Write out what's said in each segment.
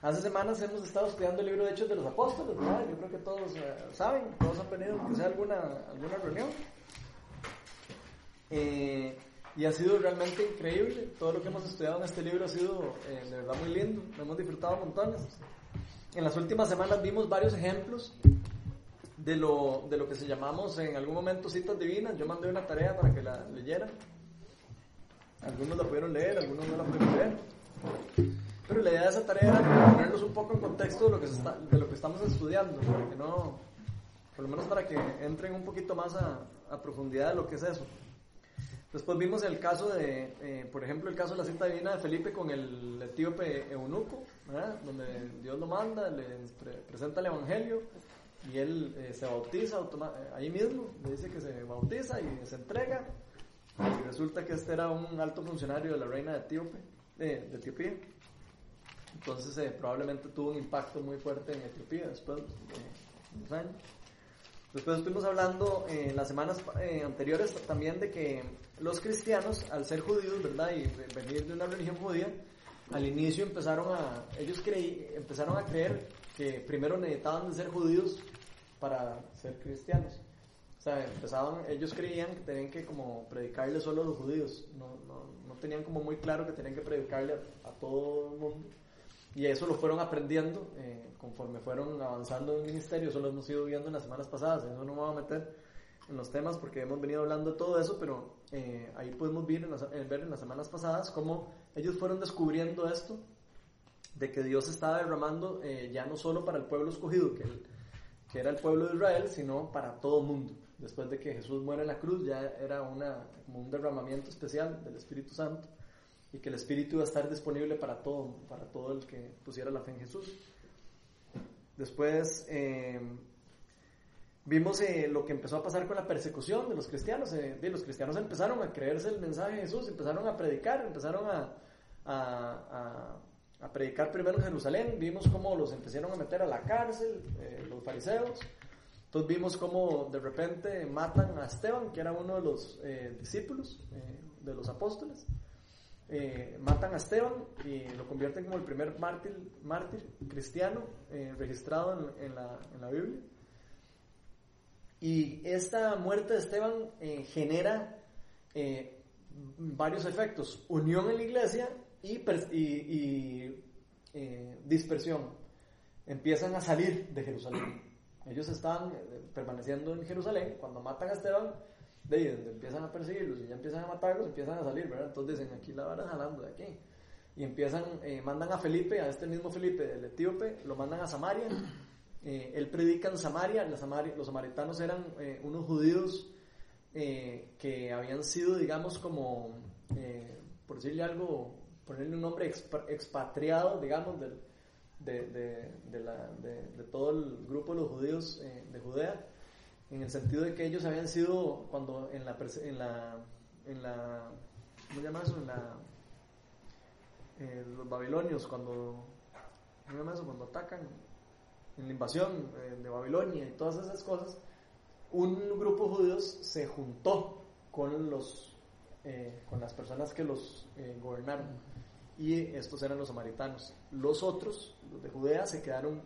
Hace semanas hemos estado estudiando el libro de Hechos de los Apóstoles, ¿verdad? Yo creo que todos eh, saben, todos han venido, aunque sea alguna, alguna reunión. Eh, y ha sido realmente increíble. Todo lo que hemos estudiado en este libro ha sido eh, de verdad muy lindo. Lo hemos disfrutado montones. En las últimas semanas vimos varios ejemplos de lo, de lo que se llamamos en algún momento citas divinas. Yo mandé una tarea para que la leyeran. Algunos la pudieron leer, algunos no la pudieron leer. Pero la idea de esa tarea era ponernos un poco en contexto de lo que, está, de lo que estamos estudiando, para que no, por lo menos para que entren un poquito más a, a profundidad de lo que es eso. Después vimos el caso de, eh, por ejemplo, el caso de la cita divina de Felipe con el etíope eunuco, donde Dios lo manda, le presenta el evangelio y él eh, se bautiza eh, ahí mismo, le dice que se bautiza y se entrega. Y resulta que este era un alto funcionario de la reina de, Etíope, de Etiopía. Entonces probablemente tuvo un impacto muy fuerte en Etiopía después de unos años. Después estuvimos hablando en las semanas anteriores también de que los cristianos, al ser judíos, ¿verdad? Y venir de una religión judía, al inicio empezaron a, ellos creí, empezaron a creer que primero necesitaban de ser judíos para ser cristianos. O sea, empezaban, ellos creían que tenían que como predicarle solo a los judíos. No, no, no tenían como muy claro que tenían que predicarle a, todo el mundo. Y eso lo fueron aprendiendo eh, conforme fueron avanzando en el ministerio. Eso lo hemos ido viendo en las semanas pasadas. Eso no me voy a meter en los temas porque hemos venido hablando de todo eso, pero eh, ahí podemos ver en, las, ver en las semanas pasadas cómo ellos fueron descubriendo esto, de que Dios estaba derramando eh, ya no solo para el pueblo escogido, que, que era el pueblo de Israel, sino para todo el mundo. Después de que Jesús muere en la cruz, ya era una, como un derramamiento especial del Espíritu Santo y que el Espíritu iba a estar disponible para todo, para todo el que pusiera la fe en Jesús. Después eh, Vimos eh, lo que empezó a pasar con la persecución de los cristianos. Eh, los cristianos empezaron a creerse el mensaje de Jesús, empezaron a predicar, empezaron a, a, predicar primero en Jerusalén. Vimos cómo los empezaron a meter a la cárcel, eh, los fariseos. Entonces vimos cómo de repente matan a Esteban, que era uno de los discípulos de los apóstoles. Matan a Esteban y lo convierten como el primer mártir, mártir cristiano registrado en, la, Biblia. Y esta muerte de Esteban eh, genera eh, varios efectos, unión en la iglesia y, y, eh, dispersión. Empiezan a salir de Jerusalén. Ellos estaban permaneciendo en Jerusalén, cuando matan a Esteban, de ahí empiezan a perseguirlos y ya empiezan a matarlos, empiezan a salir, ¿verdad? Entonces dicen, aquí la vara jalando de aquí. Y empiezan, mandan a Felipe, a este mismo Felipe, el etíope, lo mandan a Samaria eh, él predica en Samaria, los samaritanos eran eh, unos judíos eh, que habían sido, digamos, como, por decirle algo, ponerle un nombre expatriado, digamos, de, todo el grupo de los judíos de Judea, en el sentido de que ellos habían sido, cuando en la, en la, ¿cómo se llama eso? En la, los babilonios, cuando, ¿cómo se llama eso? Cuando atacan, en la invasión eh, de Babilonia y todas esas cosas, un grupo de judíos se juntó con, los, eh, con las personas que los eh, gobernaron. Y estos eran los samaritanos. Los otros, los de Judea, se quedaron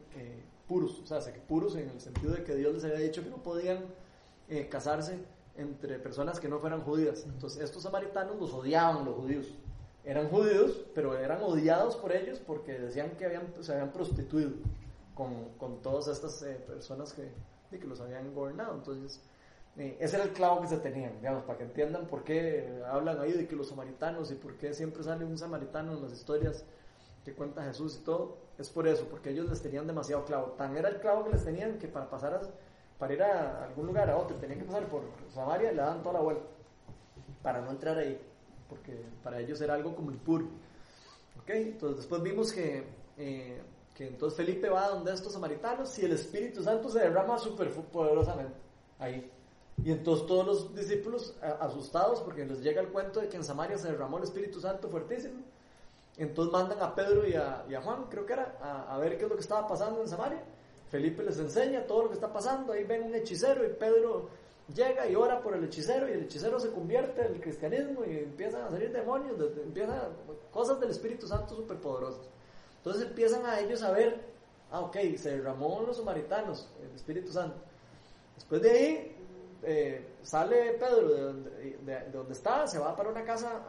puros. O sea, se puros en el sentido de que Dios les había dicho que no podían casarse entre personas que no fueran judías. Entonces, estos samaritanos los odiaban los judíos. Eran judíos, pero eran odiados por ellos porque decían que habían, se habían prostituido con, con todas estas eh, personas que, que los habían gobernado. Entonces, eh, ese era el clavo que se tenían, digamos, para que entiendan por qué hablan ahí de que los samaritanos y por qué siempre sale un samaritano en las historias que cuenta Jesús y todo. Es por eso, porque ellos les tenían demasiado clavo. Tan era el clavo que les tenían que para pasar a, para ir a algún lugar a otro, tenían que pasar por Samaria y le daban toda la vuelta para no entrar ahí, porque para ellos era algo como impuro. ¿Ok? Entonces después vimos que eh, que entonces Felipe va a donde estos samaritanos y el Espíritu Santo se derrama súper poderosamente ahí. Y entonces todos los discípulos asustados porque les llega el cuento de que en Samaria se derramó el Espíritu Santo fuertísimo. Entonces mandan a Pedro y a, Juan, creo que era, a, ver qué es lo que estaba pasando en Samaria. Felipe les enseña todo lo que está pasando. Ahí ven un hechicero y Pedro llega y ora por el hechicero y el hechicero se convierte en el cristianismo y empiezan a salir demonios, empiezan cosas del Espíritu Santo súper poderosas. Entonces empiezan a ellos a ver, ah, ok, se derramó los samaritanos el Espíritu Santo. Después de ahí, eh, sale Pedro de donde, de, donde, está, se va para una casa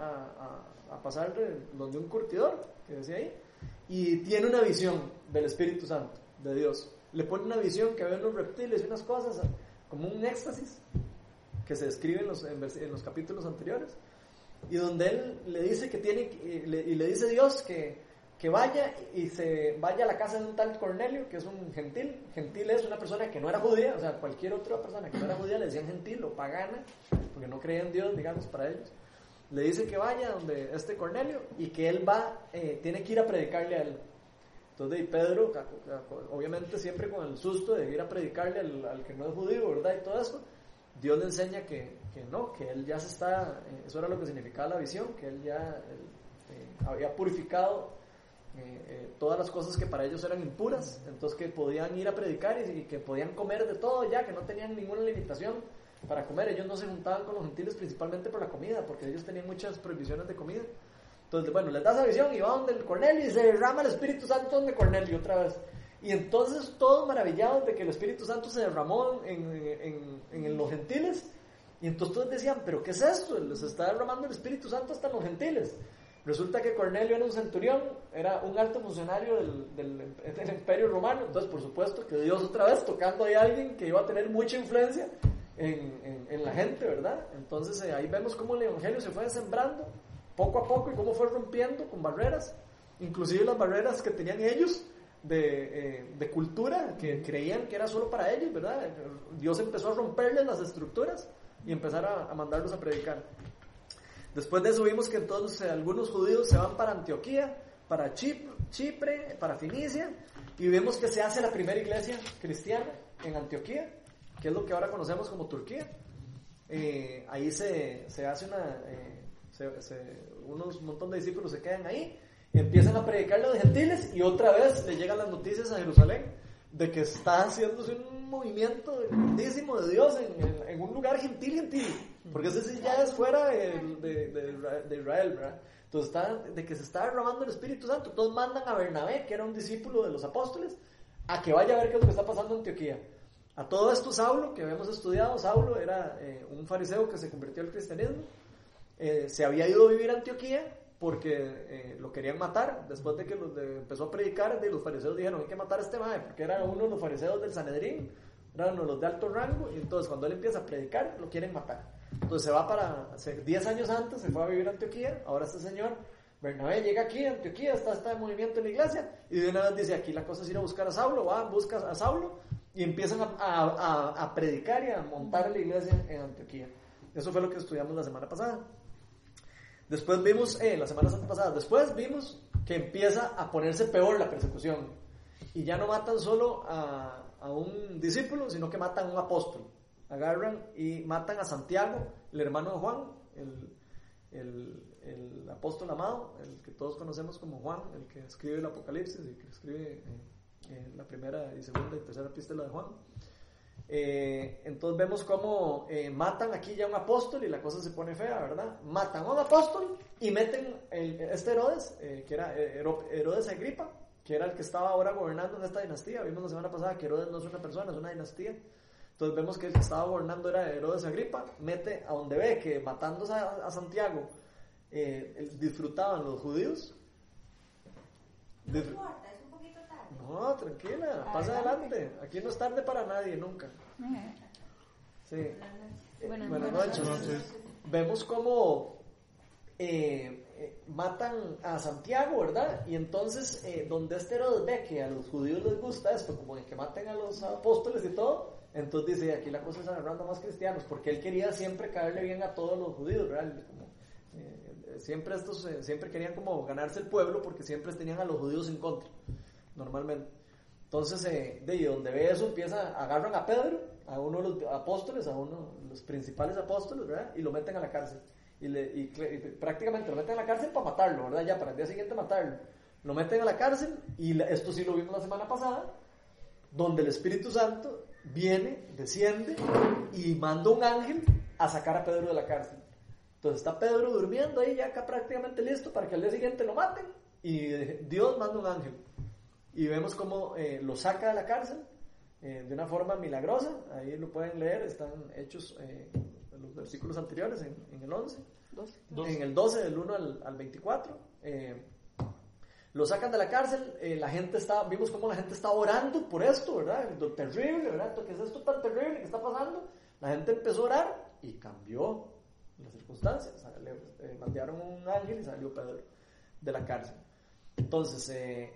a, pasar donde un curtidor, que decía ahí, y tiene una visión del Espíritu Santo, de Dios. Le pone una visión que ve unos reptiles y unas cosas, como un éxtasis, que se describe en los, en, los capítulos anteriores, y donde él le dice que tiene, le, y le dice Dios que, que vaya y se vaya a la casa de un tal Cornelio, que es un gentil. Gentil es una persona que no era judía, o sea, cualquier otra persona que no era judía le decían gentil o pagana, porque no creían en Dios, digamos, para ellos. Le dice que vaya donde este Cornelio y que él va, eh, tiene que ir a predicarle a él. Entonces, y Pedro, obviamente siempre con el susto de ir a predicarle al, que no es judío, ¿verdad? Y todo eso, Dios le enseña que, que, no, que él ya se está, eh, eso era lo que significaba la visión, que él ya eh, había purificado eh, eh, todas las cosas que para ellos eran impuras, entonces que podían ir a predicar y, que podían comer de todo ya, que no tenían ninguna limitación para comer. Ellos no se juntaban con los gentiles principalmente por la comida, porque ellos tenían muchas prohibiciones de comida. Entonces, bueno, les da esa visión y va donde el Cornelio y se derrama el Espíritu Santo donde Cornelio otra vez. Y entonces todos maravillados de que el Espíritu Santo se derramó en, los gentiles. Y entonces todos decían, pero ¿qué es esto? Les está derramando el Espíritu Santo hasta los gentiles. Resulta que Cornelio era un centurión, era un alto funcionario del, del, imperio romano, entonces por supuesto que Dios otra vez tocando ahí a alguien que iba a tener mucha influencia en, en, la gente, ¿verdad? Entonces eh, ahí vemos cómo el Evangelio se fue sembrando poco a poco y cómo fue rompiendo con barreras, inclusive las barreras que tenían ellos de, eh, de cultura, que creían que era solo para ellos, ¿verdad? Dios empezó a romperles las estructuras y empezar a mandarlos a predicar. Después de eso vimos que entonces algunos judíos se van para Antioquía, para Chipre, para Finicia, y vemos que se hace la primera iglesia cristiana en Antioquía, que es lo que ahora conocemos como Turquía. Eh, ahí se, se, hace una, eh, unos montón de discípulos se quedan ahí, empiezan a predicar a los gentiles, y otra vez le llegan las noticias a Jerusalén de que está haciéndose un movimiento grandísimo de Dios en, un lugar gentil, gentil. Porque ese sí ya es fuera de, de, de, Israel, ¿verdad? Entonces de que se está derramando el Espíritu Santo. Todos mandan a Bernabé, que era un discípulo de los apóstoles, a que vaya a ver qué es lo que está pasando en Antioquía. A todo esto Saulo, que habíamos estudiado, Saulo era eh, un fariseo que se convirtió al cristianismo, eh, se había ido a vivir a Antioquía porque eh, lo querían matar. Después de que los de, empezó a predicar, de los fariseos dijeron, hay que matar a este mae, porque era uno de los fariseos del Sanedrín, eran uno de los de alto rango, y entonces cuando él empieza a predicar, lo quieren matar. Entonces se va para, 10 años antes, se fue a vivir a Antioquía, ahora este señor, Bernabé, llega aquí a Antioquía, está este movimiento en la iglesia, y de una vez dice, aquí la cosa es ir a buscar a Saulo, va, busca a Saulo, y empiezan a, a, a predicar y a montar la iglesia en Antioquía. Eso fue lo que estudiamos la semana pasada. Después vimos, eh, la semana pasada, después vimos que empieza a ponerse peor la persecución. Y ya no matan solo a, un discípulo, sino que matan a un apóstol. Agarran y matan a Santiago, el hermano de Juan, el, apóstol amado, el que todos conocemos como Juan, el que escribe el Apocalipsis y que escribe eh, eh, la primera y segunda y tercera epístola de Juan. Eh, entonces vemos cómo eh, matan aquí ya un apóstol y la cosa se pone fea, ¿verdad? Matan a un apóstol y meten el, este Herodes, eh, que era Herodes Agripa, que era el que estaba ahora gobernando en esta dinastía. Vimos la semana pasada que Herodes no es una persona, es una dinastía. Entonces vemos que el que estaba gobernando era Herodes Agripa, mete a donde ve que matándose a, a Santiago disfrutaban los judíos. Disfr no, tranquila, pasa adelante. Aquí no es tarde para nadie, nunca. Sí. Buenas, Buenas noches. noches. Vemos cómo eh, eh, matan a Santiago, ¿verdad? Y entonces, eh, donde este Herodes ve que a los judíos les gusta esto, como de que maten a los apóstoles y todo, entonces dice, aquí la cosa es agarrando más cristianos, porque él quería siempre caerle bien a todos los judíos, ¿verdad? Como, eh, siempre estos, siempre querían como ganarse el pueblo porque siempre tenían a los judíos en contra normalmente. Entonces, eh, de donde ve eso, empieza, agarran a Pedro, a uno de los apóstoles, a uno de los principales apóstoles, ¿verdad? Y lo meten a la cárcel. Y, le, y, y, prácticamente lo meten a la cárcel para matarlo, ¿verdad? Ya para el día siguiente matarlo. Lo meten a la cárcel, y la, esto sí lo vimos la semana pasada, donde el Espíritu Santo viene, desciende y manda un ángel a sacar a Pedro de la cárcel. Entonces está Pedro durmiendo ahí, ya acá prácticamente listo para que al día siguiente lo maten Y Dios manda un ángel. Y vemos cómo eh, lo saca de la cárcel eh, de una forma milagrosa. Ahí lo pueden leer, están hechos eh, los versículos anteriores, en, en el 11. 12. En el 12, del 1 al, al 24. lo sacan de la cárcel, la gente está, vimos cómo la gente está orando por esto, ¿verdad? Lo terrible, ¿verdad? ¿Qué es esto tan terrible que está pasando? La gente empezó a orar y cambió las circunstancias. Le mandaron un ángel y salió Pedro de la cárcel. Entonces, eh,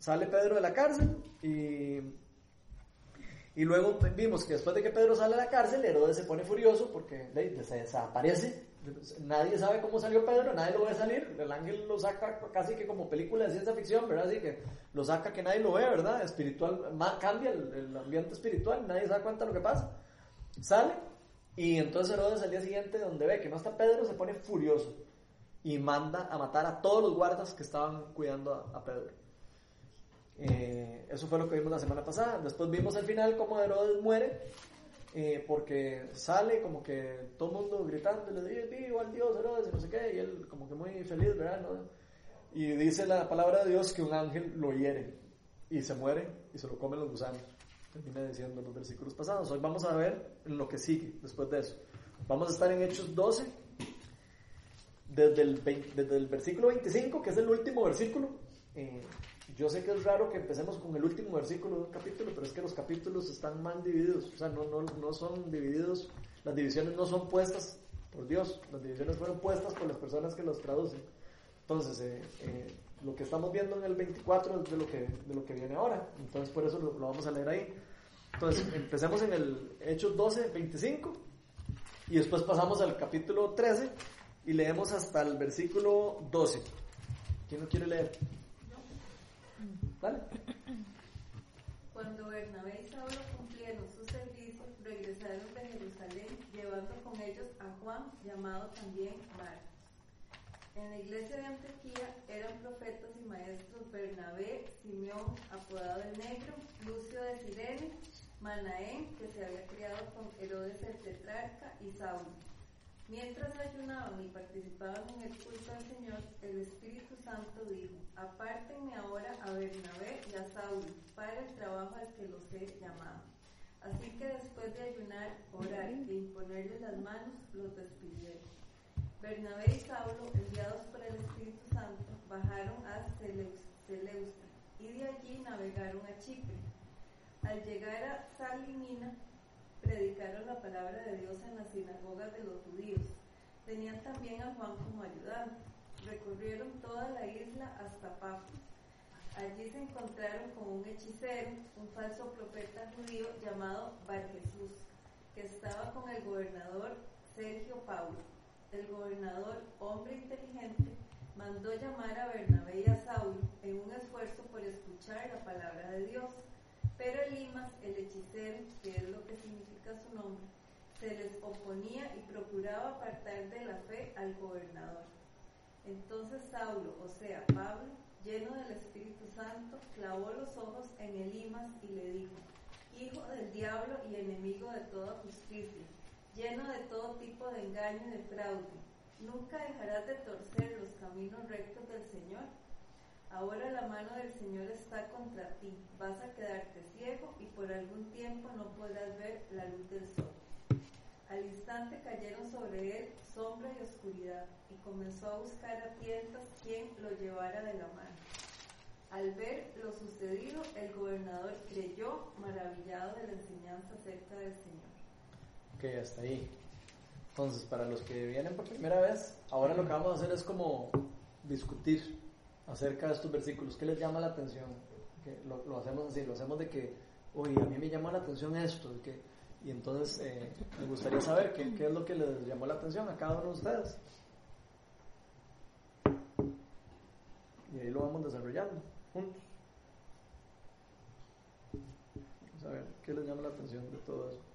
sale Pedro de la cárcel y, y luego vimos que después de que Pedro sale de la cárcel, Herodes se pone furioso porque se desaparece. Nadie sabe cómo salió Pedro, nadie lo ve salir. El ángel lo saca casi que como película de ciencia ficción, ¿verdad? Así que lo saca que nadie lo ve, ¿verdad? Espiritual, cambia el, ambiente espiritual, nadie se da cuenta de lo que pasa. Sale y entonces Herodes al día siguiente, donde ve que no está Pedro, se pone furioso y manda a matar a todos los guardas que estaban cuidando a, Pedro. Eh, eso fue lo que vimos la semana pasada. Después vimos al final cómo Herodes muere, eh, porque sale como que todo el mundo gritando, le dice, vivo al Dios Herodes, y no sé qué, y él como que muy feliz, ¿verdad? Y dice la palabra de Dios que un ángel lo hiere, y se muere, y se lo comen los gusanos. Termina diciendo los versículos pasados. Hoy vamos a ver lo que sigue después de eso. Vamos a estar en Hechos 12, desde el, desde el versículo 25, que es el último versículo. Eh, yo sé que es raro que empecemos con el último versículo de un capítulo, pero es que los capítulos están mal divididos, o sea, no, no, no son divididos, las divisiones no son puestas por Dios, las divisiones fueron puestas por las personas que los traducen. Entonces, eh, eh, lo que estamos viendo en el 24 es de lo que, de lo que viene ahora, entonces por eso lo, lo vamos a leer ahí. Entonces, empecemos en el Hechos 12, 25, y después pasamos al capítulo 13, y leemos hasta el versículo 12. ¿Quién no quiere leer? Cuando Bernabé y Saulo cumplieron su servicio, regresaron de Jerusalén llevando con ellos a Juan, llamado también Marcos. En la iglesia de Antioquía eran profetas y maestros Bernabé, Simeón, apodado el Negro, Lucio de Sirene, Manaén, que se había criado con Herodes el tetrarca, y Saulo. Mientras ayunaban y participaban en el culto al Señor, el Espíritu Santo dijo, apártenme ahora a Bernabé y a Saulo para el trabajo al que los he llamado. Así que después de ayunar, orar e imponerles las manos, los despidieron. Bernabé y Saulo, enviados por el Espíritu Santo, bajaron a Seleucia y de allí navegaron a Chipre. Al llegar a Salimina, predicaron la palabra de Dios en las sinagogas de los judíos. Tenían también a Juan como ayudante. Recorrieron toda la isla hasta Pafos. Allí se encontraron con un hechicero, un falso profeta judío llamado Bar Jesús, que estaba con el gobernador Sergio Paulo. El gobernador, hombre inteligente, mandó llamar a Bernabé y a Saulo en un esfuerzo por escuchar la palabra de Dios. Pero Elimas, el hechicero, que es lo que significa su nombre, se les oponía y procuraba apartar de la fe al gobernador. Entonces Saulo, o sea, Pablo, lleno del Espíritu Santo, clavó los ojos en Elimas y le dijo, Hijo del diablo y enemigo de toda justicia, lleno de todo tipo de engaño y de fraude, ¿nunca dejarás de torcer los caminos rectos del Señor? Ahora la mano del Señor está contra ti, vas a quedarte ciego y por algún tiempo no podrás ver la luz del sol. Al instante cayeron sobre él sombra y oscuridad y comenzó a buscar a tientas quien lo llevara de la mano. Al ver lo sucedido, el gobernador creyó maravillado de la enseñanza acerca del Señor. Ok, hasta ahí. Entonces, para los que vienen por primera vez, ahora lo que vamos a hacer es como discutir acerca de estos versículos? ¿Qué les llama la atención? Lo, hacemos así, lo hacemos de que, oye, a mí me llama la atención esto, y entonces eh, me gustaría saber qué, qué es lo que les llamó la atención a cada uno de ustedes. Y ahí lo vamos desarrollando juntos. Vamos a ver qué les llama la atención de todo eso.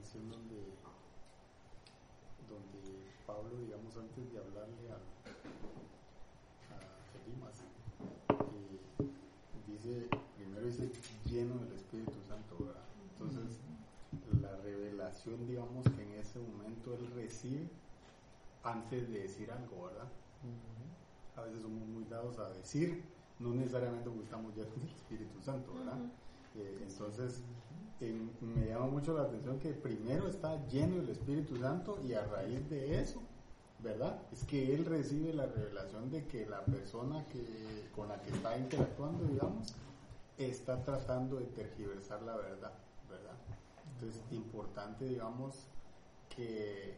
Donde, donde Pablo, digamos, antes de hablarle a, rimas. Y dice, primero dice lleno del Espíritu Santo, ¿verdad? Entonces, la revelación, digamos, que en ese momento él recibe antes de decir algo, ¿verdad? A veces somos muy dados a decir, no necesariamente porque estamos llenos del Espíritu Santo, ¿verdad? Eh, entonces, me llama mucho la atención que primero está lleno del Espíritu Santo y a raíz de eso, ¿verdad? Es que él recibe la revelación de que la persona que, con la que está interactuando, digamos, está tratando de tergiversar la verdad, ¿verdad? Entonces, importante, digamos, que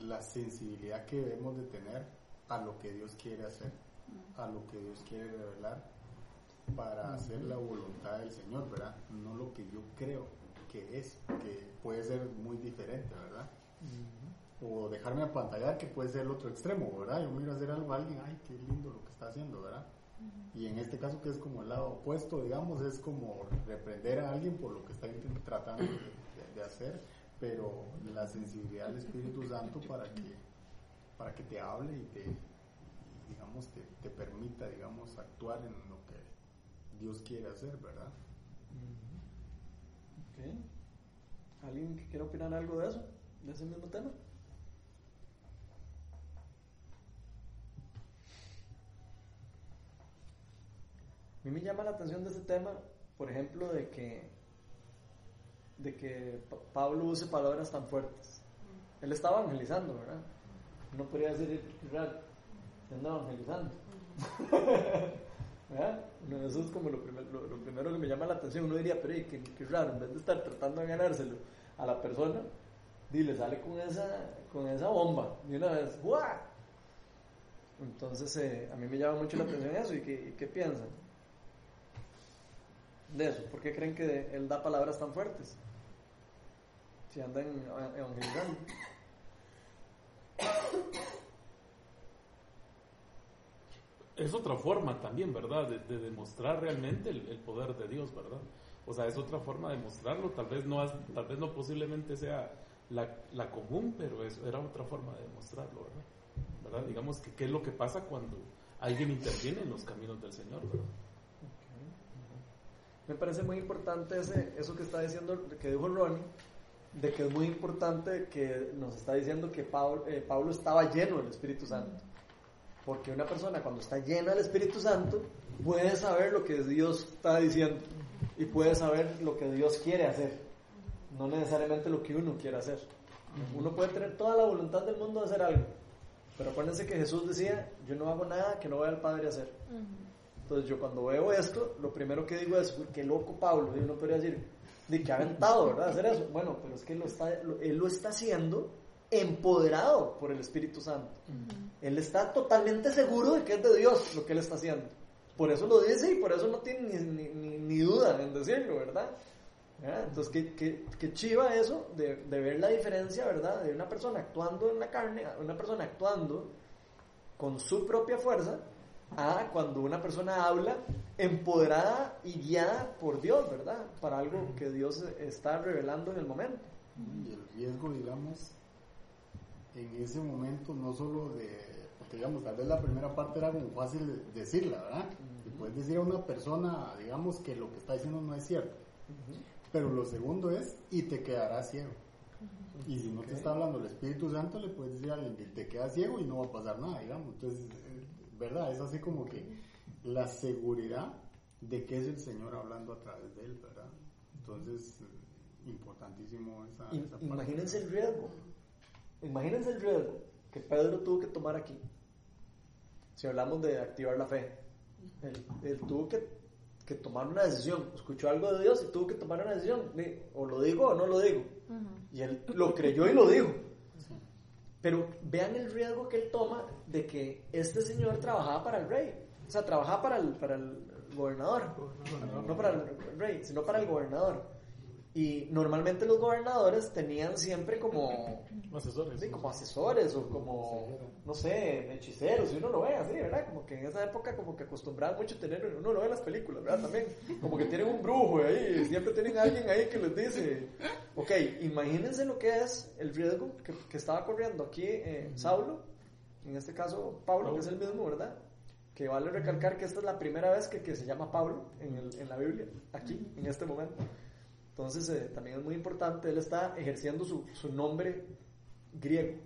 la sensibilidad que debemos de tener a lo que Dios quiere hacer, a lo que Dios quiere revelar para hacer la voluntad del Señor, ¿verdad? No lo que yo creo que es, que puede ser muy diferente, ¿verdad? O dejarme apantallar, que puede ser el otro extremo, ¿verdad? Yo miro hacer algo a alguien, ay, qué lindo lo que está haciendo, ¿verdad? Y en este caso, que es como el lado opuesto, digamos, es como reprender a alguien por lo que está tratando de, de- de hacer, pero la sensibilidad del Espíritu Santo para que, para que te hable y te, digamos, te, te permita, digamos, actuar en Dios quiere hacer, ¿verdad? Ok. ¿Alguien que quiera opinar algo de eso? ¿De ese mismo tema? A mí me llama la atención de ese tema, por ejemplo, de que, de que Pa- Pablo use palabras tan fuertes. Él estaba evangelizando, ¿verdad? Uno podría decir, raro, se anda evangelizando. No, Eso es como lo, primer- lo, lo primero que me llama la atención. Uno diría, pero qué, qué raro, en vez de estar tratando de ganárselo a la persona, dile, sale con esa, con esa bomba de una vez. ¡Guau! Entonces, eh, a mí me llama mucho la atención eso. ¿Y qué, piensan de eso? ¿Por qué creen que él da palabras tan fuertes? Si andan eva- evangelizando. Es otra forma también, ¿verdad? De, de demostrar realmente el, poder de Dios, ¿verdad? O sea, es otra forma de mostrarlo. Tal vez no, tal vez no posiblemente sea la, la común, pero es, era otra forma de demostrarlo, ¿verdad? ¿verdad? Digamos que qué es lo que pasa cuando alguien interviene en los caminos del Señor, ¿verdad? Me parece muy importante ese, eso que está diciendo, que dijo Ronnie, de que es muy importante que nos está diciendo que Pablo, eh, Pablo estaba lleno del Espíritu Santo. Porque una persona cuando está llena del Espíritu Santo puede saber lo que Dios está diciendo y puede saber lo que Dios quiere hacer, no necesariamente lo que uno quiere hacer. Uno puede tener toda la voluntad del mundo de hacer algo, pero acuérdense que Jesús decía, yo no hago nada que no vaya al Padre a hacer. Entonces yo cuando veo esto, lo primero que digo es, "Uy, qué loco Pablo, y uno podría decir, de que ha aventado, ¿verdad? Hacer eso. Bueno, pero es que lo está, lo- él lo está haciendo empoderado por el Espíritu Santo. Él está totalmente seguro de que es de Dios lo que él está haciendo. Por eso lo dice y por eso no tiene ni, ni- ni- ni duda en decirlo, ¿verdad? ¿Verdad? Entonces, qué, qué- qué chiva eso de, de ver la diferencia, ¿verdad? De una persona actuando en la carne, a una persona actuando con su propia fuerza, a cuando una persona habla empoderada y guiada por Dios, ¿verdad? Para algo que Dios está revelando en el momento. Y el riesgo, digamos, en ese momento, no solo de, porque digamos, tal vez la primera parte era como fácil decirla, ¿verdad? Y puedes decir a una persona, digamos, que lo que está diciendo no es cierto. Pero lo segundo es, y te quedarás ciego. Y si no te está hablando el Espíritu Santo, le puedes decir a alguien que te quedas ciego y no va a pasar nada, digamos. Entonces, eh, ¿verdad? Es así como que la seguridad de que es el Señor hablando a través de él, ¿verdad? Entonces, importantísimo esa, esa parte. Imagínense el riesgo. Imagínense el riesgo que Pedro tuvo que tomar aquí. Si hablamos de activar la fe. Él, él tuvo que, que tomar una decisión. Escuchó algo de Dios y tuvo que tomar una decisión. O lo digo o no lo digo. Y él lo creyó y lo dijo. Pero vean el riesgo que él toma de que este señor trabajaba para el rey. O sea, trabajaba para el, para el gobernador. No para el rey, sino para el gobernador. Y normalmente los gobernadores tenían siempre como, Asesores. sí, como asesores o como, no sé, hechiceros, si uno lo ve así, ¿verdad? Como que en esa época como que acostumbraban mucho tener, uno lo ve en las películas, ¿verdad? También, como que tienen un brujo ahí, siempre tienen alguien ahí que les dice, ok, imagínense lo que es el riesgo que, que estaba corriendo aquí eh, Saulo, en este caso Pablo, que es el mismo, ¿verdad? que vale recalcar que esta es la primera vez que, que se llama Pablo en, el- en la Biblia, aquí, en este momento. Entonces, eh, también es muy importante, él está ejerciendo su, su nombre griego,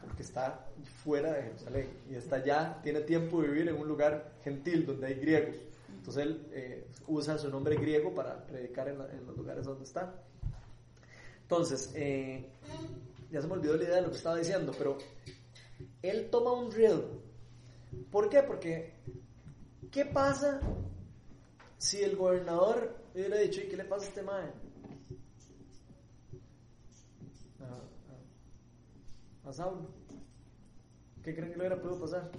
porque está fuera de Jerusalén y está ya, tiene tiempo de vivir en un lugar gentil donde hay griegos. Entonces, él eh, usa su nombre griego para predicar en, los lugares donde está. Entonces, eh, ya se me olvidó la idea de lo que estaba diciendo, pero él toma un riesgo. ¿Por qué? Porque, ¿qué pasa si el gobernador hubiera dicho, ¿y qué le pasa a este mae? A, a- a Saulo. ¿Qué creen que le hubiera podido pasar?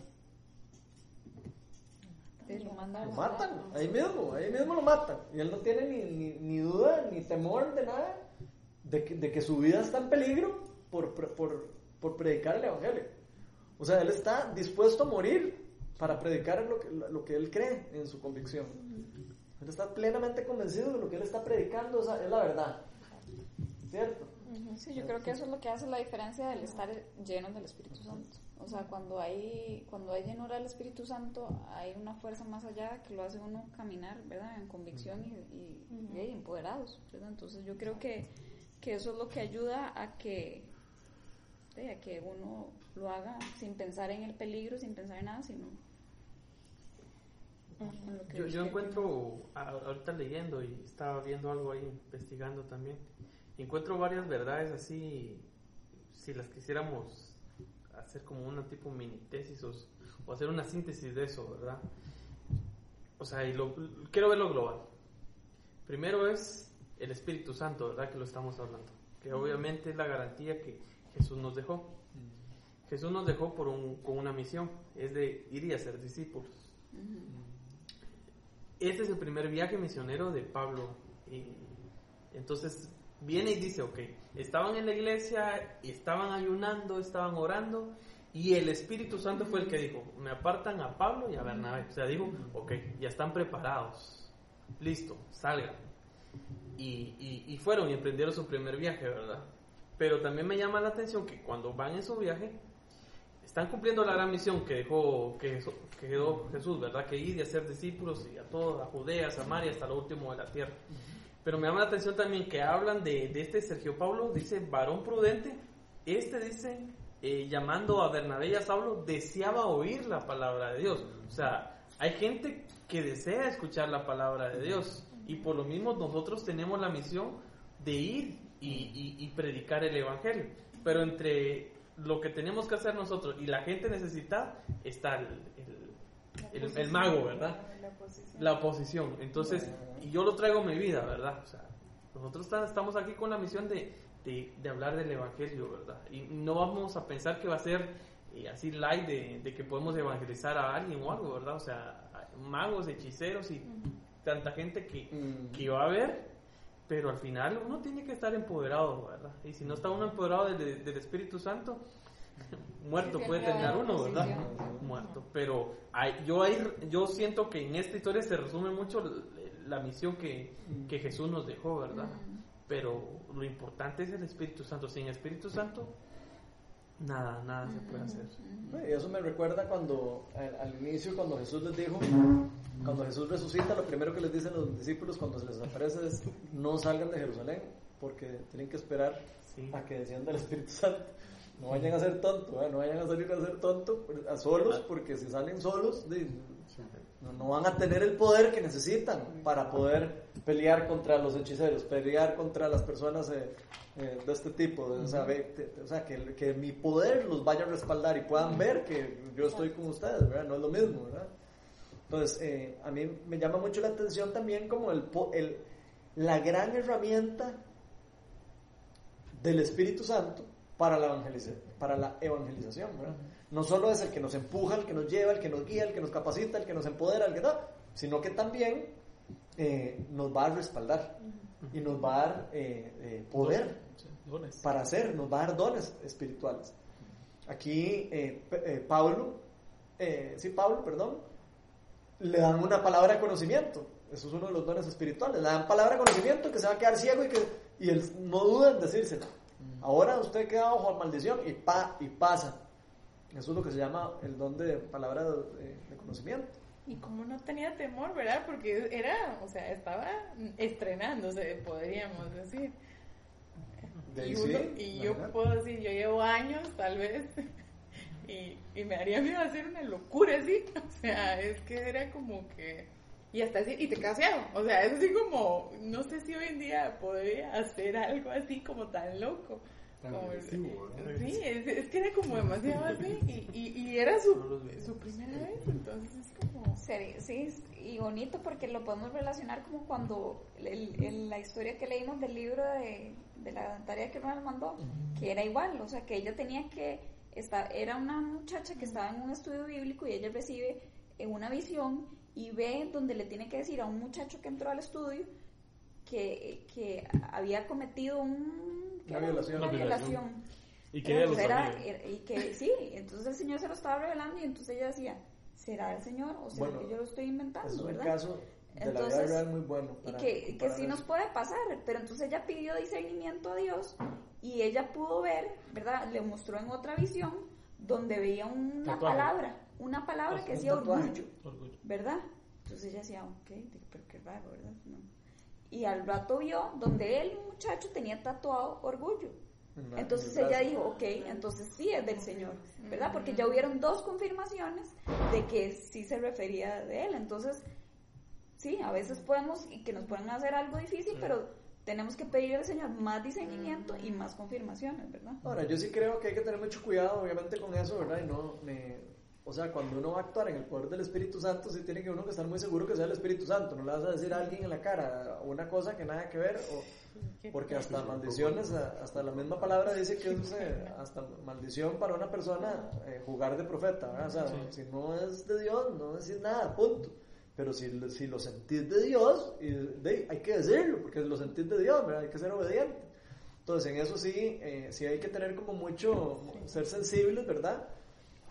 Lo matan, ahí mismo, ahí mismo lo matan. Y él no tiene ni, ni, ni duda, ni temor de nada, de que, de que su vida está en peligro por, por, por, por predicar el Evangelio. O sea, él está dispuesto a morir para predicar lo que, lo que él cree en su convicción. Él está plenamente convencido de lo que él está predicando, o sea, es la verdad. ¿Cierto? Sí, yo creo que eso es lo que hace la diferencia del estar lleno del Espíritu Santo. O sea, cuando hay, cuando hay llenura del Espíritu Santo, hay una fuerza más allá que lo hace uno caminar, ¿verdad? En convicción y, y- y empoderados, ¿verdad? Entonces yo creo que, que eso es lo que ayuda a que, sí, a que uno lo haga sin pensar en el peligro, sin pensar en nada, sino Yo, encuentro, a- ahorita leyendo y estaba viendo algo ahí, investigando también, encuentro varias verdades así, si las quisiéramos hacer como una tipo mini tesis o, o hacer una síntesis de eso, ¿verdad? O sea, y lo, quiero verlo global. Primero es el Espíritu Santo, ¿verdad? Que lo estamos hablando, que obviamente es la garantía que Jesús nos dejó. Jesús nos dejó por un, con una misión, es de ir y hacer discípulos. Este es el primer viaje misionero de Pablo. Entonces viene y dice, ok, estaban en la iglesia, estaban ayunando, estaban orando, y el Espíritu Santo fue el que dijo, me apartan a Pablo y a Bernabé. O sea, dijo, ok, ya están preparados, listo, salgan. Y, y- y fueron y emprendieron su primer viaje, ¿verdad? Pero también me llama la atención que cuando van en su viaje, están cumpliendo la gran misión que dejó, que, Jesús- que dejó Jesús, ¿verdad? Que ir y hacer discípulos y a toda a Judea, a Samaria, hasta lo último de la tierra. Pero me llama la atención también que hablan de, de este Sergio Pablo, dice varón prudente. Este dice, eh, llamando a Bernabé y a Saulo, deseaba oír la palabra de Dios. O sea, hay gente que desea escuchar la palabra de Dios. Y por lo mismo nosotros tenemos la misión de ir y, y- y predicar el Evangelio. Pero entre lo que tenemos que hacer nosotros y la gente necesitada está el, el- el- el mago, ¿verdad? La posición. la oposición. Entonces, y yo lo traigo a mi vida, ¿verdad? O sea, nosotros está- estamos aquí con la misión de, de, de hablar del Evangelio, ¿verdad? Y no vamos a pensar que va a ser eh, así light de, de que podemos evangelizar a alguien o algo, ¿verdad? O sea, magos, hechiceros y tanta gente que, Mm. que va a haber, pero al final uno tiene que estar empoderado, ¿verdad? Y si no está uno empoderado del, del Espíritu Santo, muerto puede terminar hay uno, ¿verdad? Muerto. Pero hay- yo, ahí, yo siento que en esta historia se resume mucho la misión que, que Jesús nos dejó, ¿verdad? Pero lo importante es el Espíritu Santo. Sin Espíritu Santo, nada, nada se puede hacer. Y eso me recuerda cuando al, al inicio, cuando Jesús les dijo, cuando Jesús resucita, lo primero que les dicen los discípulos cuando se les aparece es no salgan de Jerusalén, porque tienen que esperar Sí. a que descienda el Espíritu Santo. No vayan a ser tontos, ¿eh? no vayan a salir a ser tontos a solos, porque si salen solos, no, no van a tener el poder que necesitan para poder pelear contra los hechiceros, pelear contra las personas eh, eh, de este tipo. O sea, ve- te- o sea, que, que mi poder los vaya a respaldar y puedan ver que yo estoy con ustedes, ¿verdad? No es lo mismo, ¿verdad? Entonces, eh, a mí me llama mucho la atención también como el, po- el, la gran herramienta del Espíritu Santo para la, evangeliza- para la evangelización. ¿verdad? No solo es el que nos empuja, el que nos lleva, el que nos guía, el que nos capacita, el que nos empodera, el que no, sino que también eh, nos va a respaldar y nos va a dar eh, eh, poder Dones. para hacer, nos va a dar dones espirituales. Aquí Pablo, sí, Pablo, perdón, le dan una palabra de conocimiento. Eso es uno de los dones espirituales. Le dan palabra de conocimiento que se va a quedar ciego y que y él no duda en decírsela. Ahora usted queda bajo maldición y pa y pasa. Eso es lo que se llama el don de palabra de, de conocimiento. Y como no tenía temor, ¿verdad? Porque era, o sea, estaba estrenándose, podríamos decir. De Y, uno- sí, y yo ¿verdad? puedo decir, yo llevo años tal vez, y, y me haría miedo hacer una locura así. O sea, es que era como que... Y hasta así, y te quedas ciego. O sea, es así como, no sé si hoy en día podría hacer algo así como tan loco. Sí, es, es que era como demasiado así. Y, y, y era su, su primera vez, entonces es como... Sí, y bonito porque lo podemos relacionar como cuando el- el- la historia que leímos del libro de, de la tarea que Ronald mandó, que era igual, o sea, que ella tenía que, esta, era una muchacha que estaba en un estudio bíblico y ella recibe eh, una visión y ve donde le tiene que decir a un muchacho que entró al estudio que, que había cometido un, ¿qué Una era? violación. Una violación. violación. Y que Era- ella lo pues era- sabía. era- y que sí, entonces el Señor se lo estaba revelando y entonces ella decía, ¿será el Señor o será Bueno, que yo lo estoy inventando, Es un verdad? caso de la vida Entonces, real muy bueno. y para que, que comparar sí nos puede pasar, pero entonces ella pidió discernimiento a Dios y ella pudo ver, ¿verdad? Le mostró en otra visión donde veía una Tatuaje. palabra, una palabra Ah, que decía orgullo, Orgullo. ¿verdad? Entonces ella decía, ok, pero qué raro, ¿verdad? No. Y al rato vio donde el muchacho tenía tatuado orgullo. Entonces en el ella dijo, ok, entonces sí es del Señor, ¿verdad? Porque ya hubieron dos confirmaciones de que sí se refería de Él. Entonces, sí, a veces podemos, y que nos pueden hacer algo difícil, pero tenemos que pedirle al Señor más discernimiento y más confirmaciones, ¿verdad? Ahora, yo sí creo que hay que tener mucho cuidado, obviamente, con eso, ¿verdad? Y no, me- o sea, cuando uno va a actuar en el poder del Espíritu Santo, sí tiene que uno que estar muy seguro que sea el Espíritu Santo. No le vas a decir a alguien en la cara una cosa que nada que ver, o, porque hasta maldiciones, a- hasta la misma palabra dice que es eh, hasta maldición para una persona eh, jugar de profeta, ¿verdad? O sea, si no es de Dios, no decís nada, punto. Pero si, si lo sentís de Dios, y de- hay que decirlo, porque lo sentís de Dios, ¿verdad? Hay que ser obediente. Entonces, en eso sí, eh, sí hay que tener como mucho, ser sensibles, ¿verdad?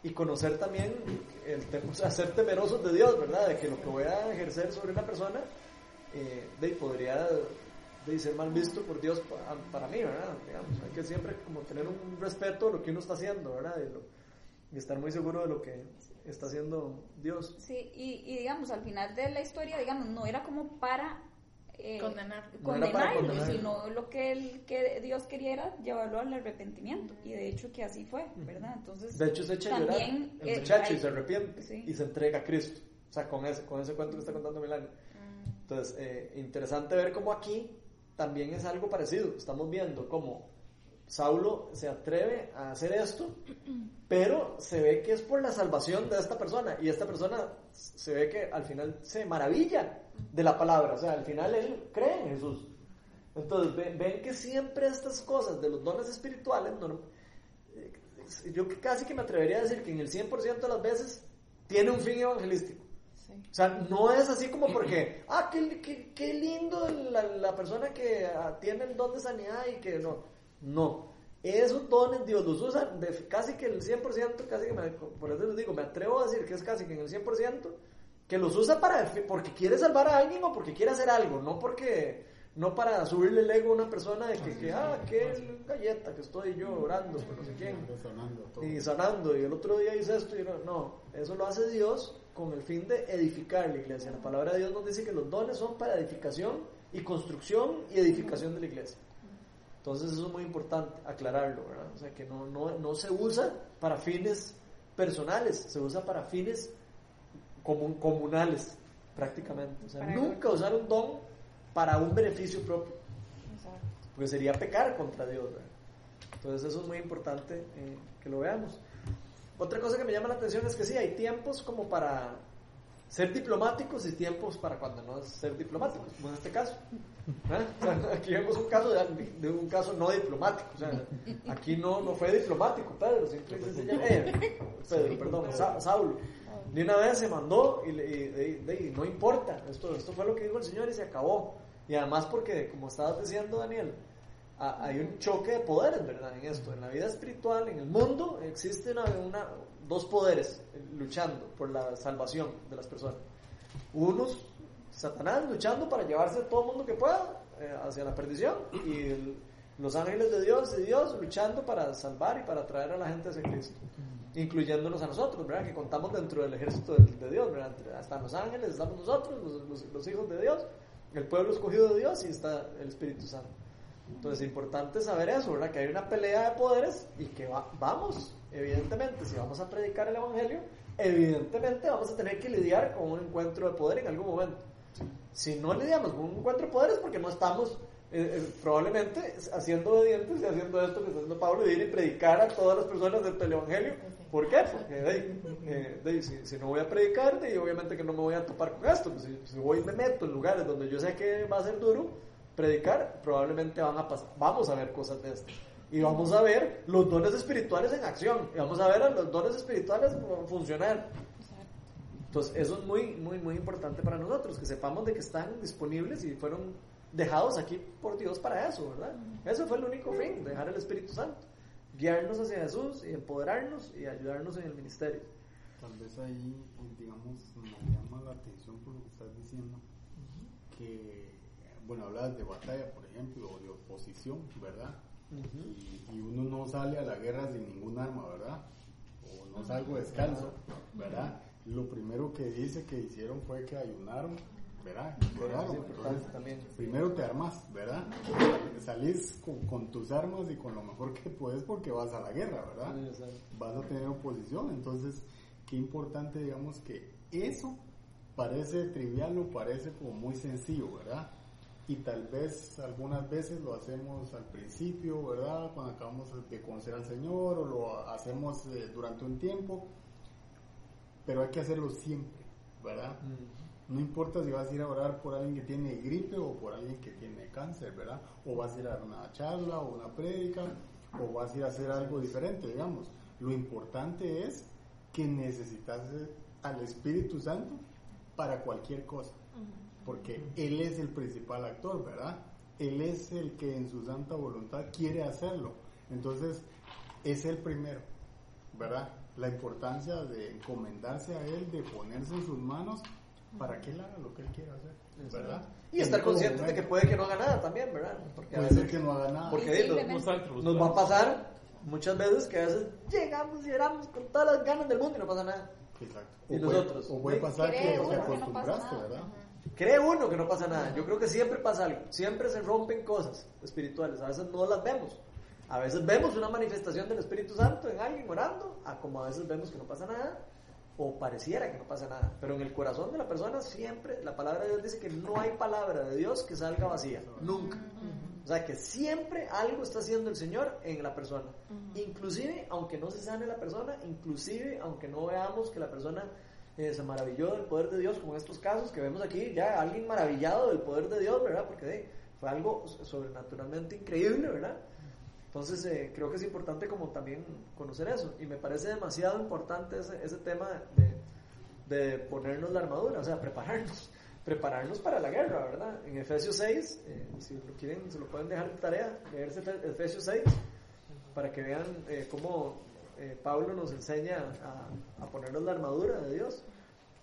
Y conocer también, el, o sea, ser temerosos de Dios, ¿verdad? De que lo que voy a ejercer sobre una persona, eh, de, podría de ser mal visto por Dios pa- para, mí, ¿verdad? Digamos, hay que siempre como tener un respeto a lo que uno está haciendo, ¿verdad? Y, lo- y estar muy seguro de lo que está haciendo Dios. Sí, y, y digamos, al final de la historia, digamos, no era como para eh, Condenar. No condenarlo, condenar. sino lo que, él, que Dios quería era llevarlo al arrepentimiento. Y de hecho que así fue, ¿verdad? Entonces, De hecho, se echa a llorar También, el eh, muchacho y hay- se arrepiente sí. y se entrega a Cristo. O sea, con ese, con ese cuento que está contando Milán. Mm. Entonces, eh, interesante ver cómo aquí también es algo parecido. Estamos viendo cómo Saulo se atreve a hacer esto, pero se ve que es por la salvación de esta persona. Y esta persona se ve que al final se maravilla de la palabra. O sea, al final él cree en Jesús. Entonces, ven, ven que siempre estas cosas de los dones espirituales, norm- eh, yo casi que me atrevería a decir que en el 100% de las veces tiene un fin evangelístico. O sea, no es así como porque, ah, qué, qué- qué lindo la, la persona que tiene el don de sanidad y que no. No. Esos dones Dios los usa de casi que el 100%, casi que me- por eso les digo, me atrevo a decir que es casi que en el 100%, que los usa para, porque quiere salvar a alguien o porque quiere hacer algo, no porque, no para subirle el ego a una persona de que, que ah, qué galleta que estoy yo orando por no sé quién y sanando, y el otro día hice esto, y no, no, eso lo hace Dios con el fin de edificar la iglesia. La palabra de Dios nos dice que los dones son para edificación y construcción y edificación de la iglesia. Entonces eso es muy importante aclararlo, ¿verdad? O sea, que no, no, no se usa para fines personales, se usa para fines comun- comunales, prácticamente. O sea, Para nunca usar un don para un beneficio propio, Exacto. porque sería pecar contra Dios, ¿verdad? Entonces eso es muy importante eh, que lo veamos. Otra cosa que me llama la atención es que sí, hay tiempos como para ser diplomáticos y tiempos para cuando no es ser diplomáticos, como en este caso. ¿eh? O sea, aquí vemos un caso de, de un caso no diplomático. O sea, aquí no, no fue diplomático, Pedro, simple y sencillamente- eh, Pedro, perdón, Sa- Saulo. De una vez se mandó y, y- y- no importa, esto, esto fue lo que dijo el Señor y se acabó. Y además porque, como estabas diciendo, Daniel, hay un choque de poderes, ¿verdad? En esto, en la vida espiritual, en el mundo, existen una, dos poderes eh, luchando por la salvación de las personas. Unos, Satanás luchando para llevarse a todo el mundo que pueda eh, hacia la perdición, y los ángeles de Dios y Dios luchando para salvar y para traer a la gente hacia Cristo. Incluyéndonos a nosotros, ¿verdad? Que contamos dentro del ejército de, de Dios, ¿verdad? Hasta los ángeles estamos nosotros, los, los- los hijos de Dios, el pueblo escogido de Dios y está el Espíritu Santo. Entonces es importante saber eso, ¿verdad? Que hay una pelea de poderes y que va- vamos, evidentemente, si vamos a predicar el Evangelio, evidentemente vamos a tener que lidiar con un encuentro de poder en algún momento. Si no lidiamos con un encuentro de poder es porque no estamos eh, eh, probablemente haciendo obedientes y haciendo esto que está haciendo Pablo y ir y predicar a todas las personas del Evangelio. ¿Por qué? Porque de ahí, eh, si, no voy a predicar, de obviamente que no me voy a topar con esto. Pues si, si voy y me meto en lugares donde yo sé que va a ser duro predicar, probablemente van a pasar, vamos a ver cosas de estas. Y vamos a ver los dones espirituales en acción. Y vamos a ver a los dones espirituales funcionar. Entonces, eso es muy, muy, muy importante para nosotros, que sepamos de que están disponibles y fueron dejados aquí por Dios para eso, ¿verdad? Eso fue el único fin, dejar el Espíritu Santo, guiarnos hacia Jesús y empoderarnos y ayudarnos en el ministerio. Tal vez ahí, digamos, me llama la atención por lo que estás diciendo, que, bueno, hablas de batalla, por ejemplo, o de oposición, ¿verdad? y, y uno no sale a la guerra sin ningún arma, ¿verdad? O no salgo descalzo, ¿verdad? Lo primero que dice que hicieron fue que ayunaron, ¿verdad? Importante Entonces, también. primero te armas, ¿verdad? Salís con, con tus armas y con lo mejor que puedes porque vas a la guerra, ¿verdad? Vas a tener oposición. Entonces, qué importante, digamos, que eso parece trivial o parece como muy sencillo, ¿verdad? Y tal vez algunas veces lo hacemos al principio, ¿verdad? Cuando acabamos de conocer al Señor o lo hacemos eh, durante un tiempo, pero hay que hacerlo siempre, ¿verdad? No importa si vas a ir a orar por alguien que tiene gripe o por alguien que tiene cáncer, ¿verdad? O vas a ir a dar una charla o una prédica o vas a ir a hacer algo diferente, digamos. Lo importante es que necesitas al Espíritu Santo para cualquier cosa, porque Él es el principal actor, ¿verdad? Él es el que en su santa voluntad quiere hacerlo. Entonces, es el primero, ¿verdad? La importancia de encomendarse a Él, de ponerse en sus manos para que Él haga lo que Él quiera hacer, ¿verdad? Y estar conscientes de que puede que no haga nada también, ¿verdad? Porque a Puede ser veces que no haga nada. Porque nos, No nos va a pasar muchas veces que a veces llegamos y oramos con todas las ganas del mundo y no pasa nada. Exacto. ¿Y O puede- nosotros? o puede pasar que te no acostumbraste, nada. ¿verdad? Cree uno que no pasa nada. Yo creo que siempre pasa algo. Siempre se rompen cosas espirituales. A veces no las vemos. A veces vemos una manifestación del Espíritu Santo en alguien orando, a como a veces vemos que no pasa nada, o pareciera que no pasa nada. Pero en el corazón de la persona siempre, la palabra de Dios dice que no hay palabra de Dios que salga vacía. Nunca. O sea que siempre algo está haciendo el Señor en la persona. Inclusive, aunque no se sane la persona, inclusive, aunque no veamos que la persona eh, se maravilló del poder de Dios, como en estos casos que vemos aquí, ya alguien maravillado del poder de Dios, ¿verdad? Porque eh, fue algo sobrenaturalmente increíble, ¿verdad? Entonces eh, creo que es importante como también conocer eso. Y me parece demasiado importante ese, ese tema de, de ponernos la armadura, o sea, prepararnos. Prepararnos para la guerra, ¿verdad? En Efesios 6, eh, si lo quieren, se lo pueden dejar de tarea, leerse Efe- Efesios 6, para que vean eh, cómo eh, Pablo nos enseña a, a ponernos la armadura de Dios,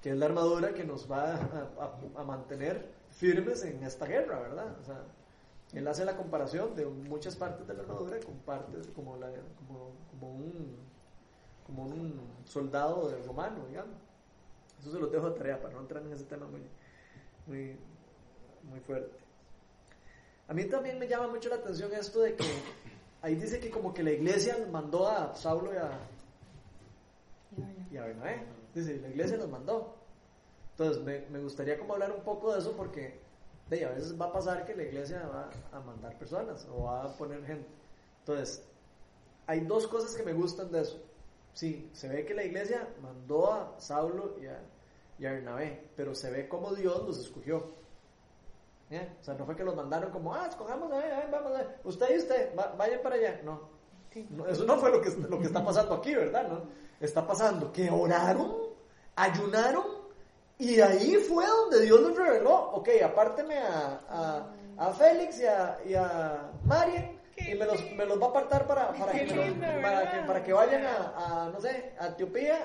que es la armadura que nos va a, a- a mantener firmes en esta guerra, ¿verdad? O sea, él hace la comparación de muchas partes de la armadura con partes como, un, como un soldado romano, digamos. Eso se lo dejo de tarea para no entrar en ese tema muy, muy, muy fuerte. A mí también me llama mucho la atención esto de que ahí dice que como que la iglesia mandó a Saulo y a, y a Bernabé. Dice, la iglesia los mandó. Entonces, me, me gustaría como hablar un poco de eso porque de, a veces va a pasar que la iglesia va a mandar personas o va a poner gente. Entonces, hay dos cosas que me gustan de eso. Sí, se ve que la iglesia mandó a Saulo y a, y a Bernabé, pero se ve como Dios los escogió. ¿Eh? O sea, no fue que los mandaron como, ah, escojamos, a ver, a ver, vamos, a ver. usted y usted, va- vayan para allá. No, no, eso no fue lo que, lo que está pasando aquí, ¿verdad? ¿No? Está pasando que oraron, ayunaron, y ahí fue donde Dios les reveló, ok, apárteme a, a, a Félix y a, y a Marian, y me los, me los va a apartar para, para, que, me los- lindo, para, que, para que vayan a, a, no sé, a Etiopía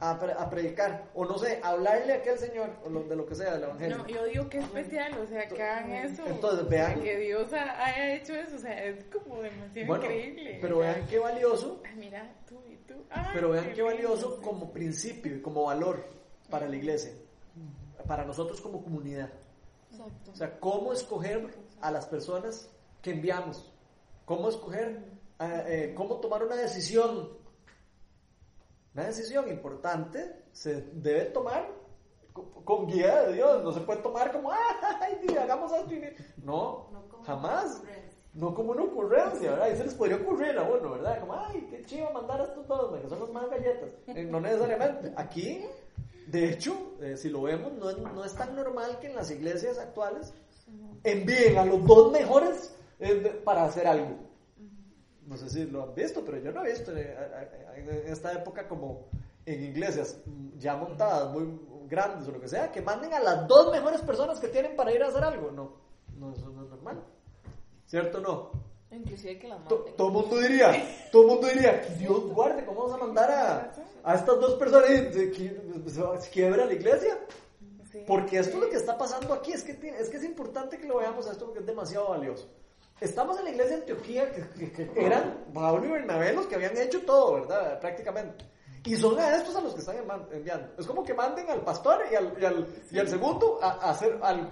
a, a, pre- a predicar, o no sé, a hablarle a aquel señor, o lo- de lo que sea, del evangelio. No, yo digo que es especial, o sea, que hagan eso. Entonces, vean- Que Dios ha- haya hecho eso, o sea, es como demasiado bueno, increíble. pero vean qué valioso, Ay, mira, tú y tú. Ay, pero vean qué valioso como principio y como valor para la iglesia, para nosotros como comunidad. Exacto. O sea, cómo escoger a las personas que enviamos, cómo escoger, eh, eh, cómo tomar una decisión. Una decisión importante se debe tomar con, guía de Dios, no se puede tomar como, ay, sí, hagamos esto. y-". No, No jamás. No como una ocurrencia, ¿verdad? Y se les podría ocurrir a uno, ¿verdad? Como, ay, qué chido mandar a estos dos, que son los más galletas. Eh, no necesariamente. Aquí, de hecho, eh, si lo vemos, no es, no es tan normal que en las iglesias actuales envíen a los dos mejores eh, para hacer algo. No sé si lo han visto, pero yo no he visto eh, a- a- en esta época como en iglesias mm, ya montadas, muy grandes o lo que sea, que manden a las dos mejores personas que tienen para ir a hacer algo. No, no eso no es normal. ¿Cierto o no? Inclusive que las To- maten. todo el mundo diría, todo mundo diría, Dios guarde, ¿cómo vamos a mandar a, a estas dos personas se qui- se quiebra la iglesia? Sí. Porque esto es lo que está pasando aquí, es que, es que es importante que lo veamos a esto porque es demasiado valioso. Estamos en la iglesia de Antioquía, que, que- que eran Pablo y Bernabé los que habían hecho todo, ¿verdad? Prácticamente. Y son a estos a los que están enviando. Es como que manden al pastor y al, y al, y al segundo a, a hacer algo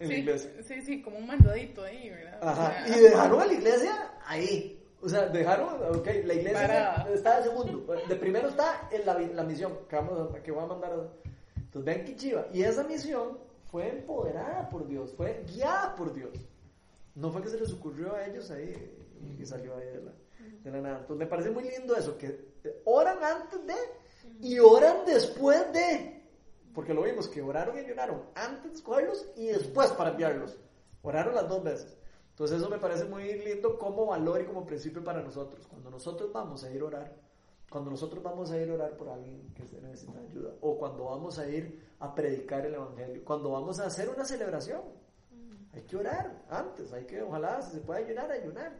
en sí, iglesia. sí, sí, como un mandadito ahí, ¿verdad? O Ajá. sea, Y dejaron a la iglesia ahí. O sea, dejaron, ok, la iglesia Parada. está de segundo. De primero está en la, la misión que, vamos a, que voy a mandar. a- Entonces, vean qué chiva. Y esa misión fue empoderada por Dios, fue guiada por Dios. No fue que se les ocurrió a ellos ahí y salió ahí de la, de la nada. Entonces, me parece muy lindo eso, que oran antes de y oran después de. Porque lo vimos, que oraron y ayunaron antes de escogerlos y después para enviarlos. Oraron las dos veces. Entonces eso me parece muy lindo como valor y como principio para nosotros. Cuando nosotros vamos a ir a orar, cuando nosotros vamos a ir a orar por alguien que se necesita ayuda, o cuando vamos a ir a predicar el Evangelio, cuando vamos a hacer una celebración, hay que orar antes, hay que, ojalá, si se puede ayunar, ayunar.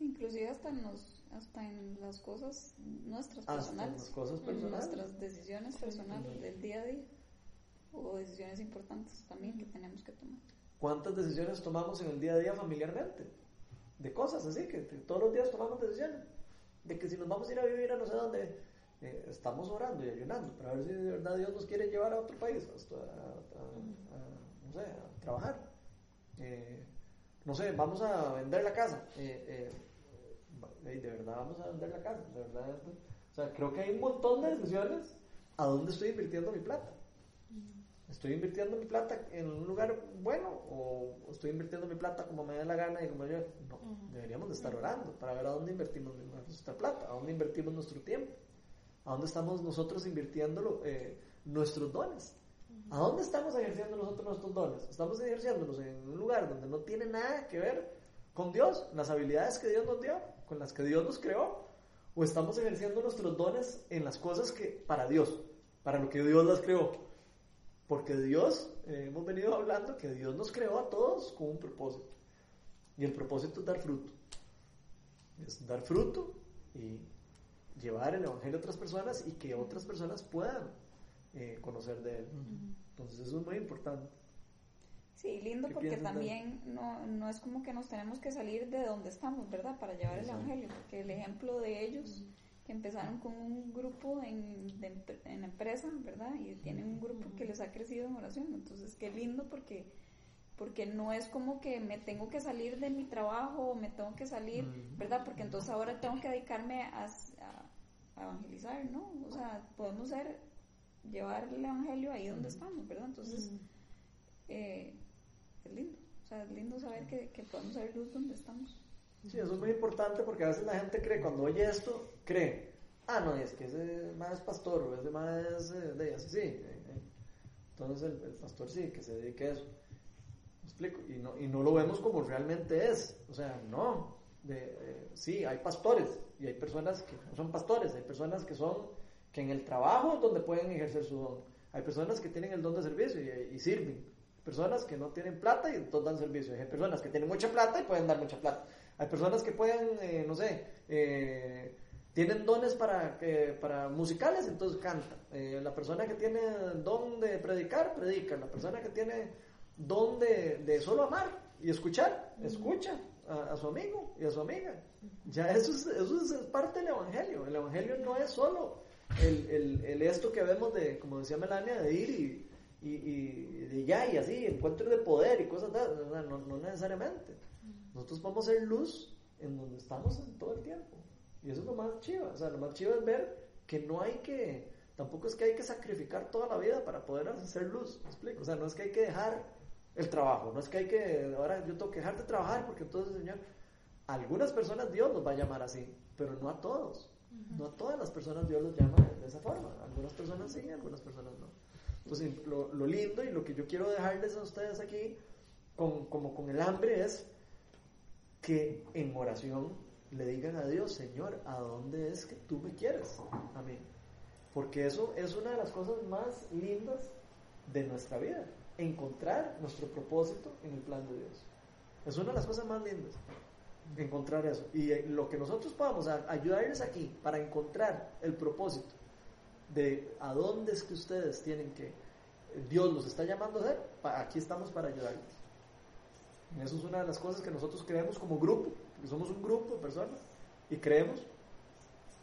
Inclusive hasta en, los, hasta en las cosas nuestras Hasta en personales. las cosas personales. Nuestras decisiones personales del día a día. O decisiones importantes también que tenemos que tomar. ¿Cuántas decisiones tomamos en el día a día familiarmente? De cosas así, que, todos los días tomamos decisiones. De que si nos vamos a ir a vivir a no sé dónde, eh, estamos orando y ayunando para ver si de verdad Dios nos quiere llevar a otro país, hasta a, a- a- no sé, a trabajar. Eh, no sé, vamos a vender la casa. Eh, eh, de verdad vamos a vender la casa. De verdad, o sea, creo que hay un montón de decisiones a dónde estoy invirtiendo mi plata. ¿Estoy invirtiendo mi plata en un lugar bueno o estoy invirtiendo mi plata como me dé la gana y como yo? No, deberíamos de estar orando para ver a dónde invertimos nuestra plata, a dónde invertimos nuestro tiempo, a dónde estamos nosotros invirtiendo eh, nuestros dones. ¿A dónde estamos ejerciendo nosotros nuestros dones? ¿Estamos ejerciéndolos en un lugar donde no tiene nada que ver con Dios, las habilidades que Dios nos dio, con las que Dios nos creó? ¿O estamos ejerciendo nuestros dones en las cosas que para Dios, para lo que Dios las creó? Porque Dios, eh, hemos venido hablando que Dios nos creó a todos con un propósito. Y el propósito es dar fruto. Es dar fruto y llevar el Evangelio a otras personas y que otras personas puedan eh, conocer de él. Entonces eso es muy importante. Sí, lindo ¿Qué porque piensas, también no, no es como que nos tenemos que salir de donde estamos, ¿verdad? Para llevar el. Evangelio. Porque el ejemplo de ellos, que empezaron con un grupo en, de en empresa, ¿verdad? Y tienen un grupo que les ha crecido en oración. Entonces, qué lindo porque porque no es como que me tengo que salir de mi trabajo o me tengo que salir. ¿verdad? Porque entonces ahora tengo que dedicarme a, a- a evangelizar, ¿no? O sea, podemos ser, llevar el evangelio ahí donde estamos, ¿verdad? Entonces, eh, es lindo. O sea, es lindo saber que, que podemos ser luz donde estamos. Sí, eso es muy importante porque a veces la gente cree, cuando oye esto, cree, ah, no, es que ese más es pastor o ese más es eh, de así, sí. eh, eh. Entonces el, el pastor sí, que se dedique a eso. ¿Me explico? Y no, y no lo vemos como realmente es. O sea, no. De, eh, sí, hay pastores y hay personas que no son pastores, hay personas que son, que en el trabajo es donde pueden ejercer su don. Hay personas que tienen el don de servicio y, y sirven. Personas que no tienen plata y entonces dan servicio. Hay personas que tienen mucha plata y pueden dar mucha plata. Hay personas que pueden, eh, no sé, eh, tienen dones para, que- para musicales, entonces canta. Eh, la persona que tiene don de predicar, predica. La persona que tiene don de, de solo amar y escuchar, escucha a, a su amigo y a su amiga. Ya eso es, eso es parte del Evangelio. El Evangelio no es solo el, el- el esto que vemos de, como decía Melania, de ir y, y, y de ya y así, encuentros de poder y cosas sea, no, no necesariamente. Nosotros podemos ser luz en donde estamos en todo el tiempo. Y eso es lo más chido. O sea, lo más chido es ver que no hay que, tampoco es que hay que sacrificar toda la vida para poder hacer luz. ¿Me explico? O sea, no es que hay que dejar el trabajo, no es que hay que, ahora yo tengo que dejar de trabajar porque entonces, Señor, a algunas personas Dios los va a llamar así, pero no a todos. No a todas las personas Dios los llama de esa forma. Algunas personas sí, algunas personas no. Entonces, lo, lo lindo y lo que yo quiero dejarles a ustedes aquí, con, como con el hambre, es que en oración le digan a Dios, Señor, ¿a dónde es que tú me quieres? A mí. Porque eso es una de las cosas más lindas de nuestra vida, encontrar nuestro propósito en el plan de Dios. Es una de las cosas más lindas, encontrar eso. Y lo que nosotros podamos ayudarles aquí para encontrar el propósito de a dónde es que ustedes tienen que, Dios los está llamando a hacer, aquí estamos para ayudarles. Eso es una de las cosas que nosotros creemos como grupo, porque somos un grupo de personas y creemos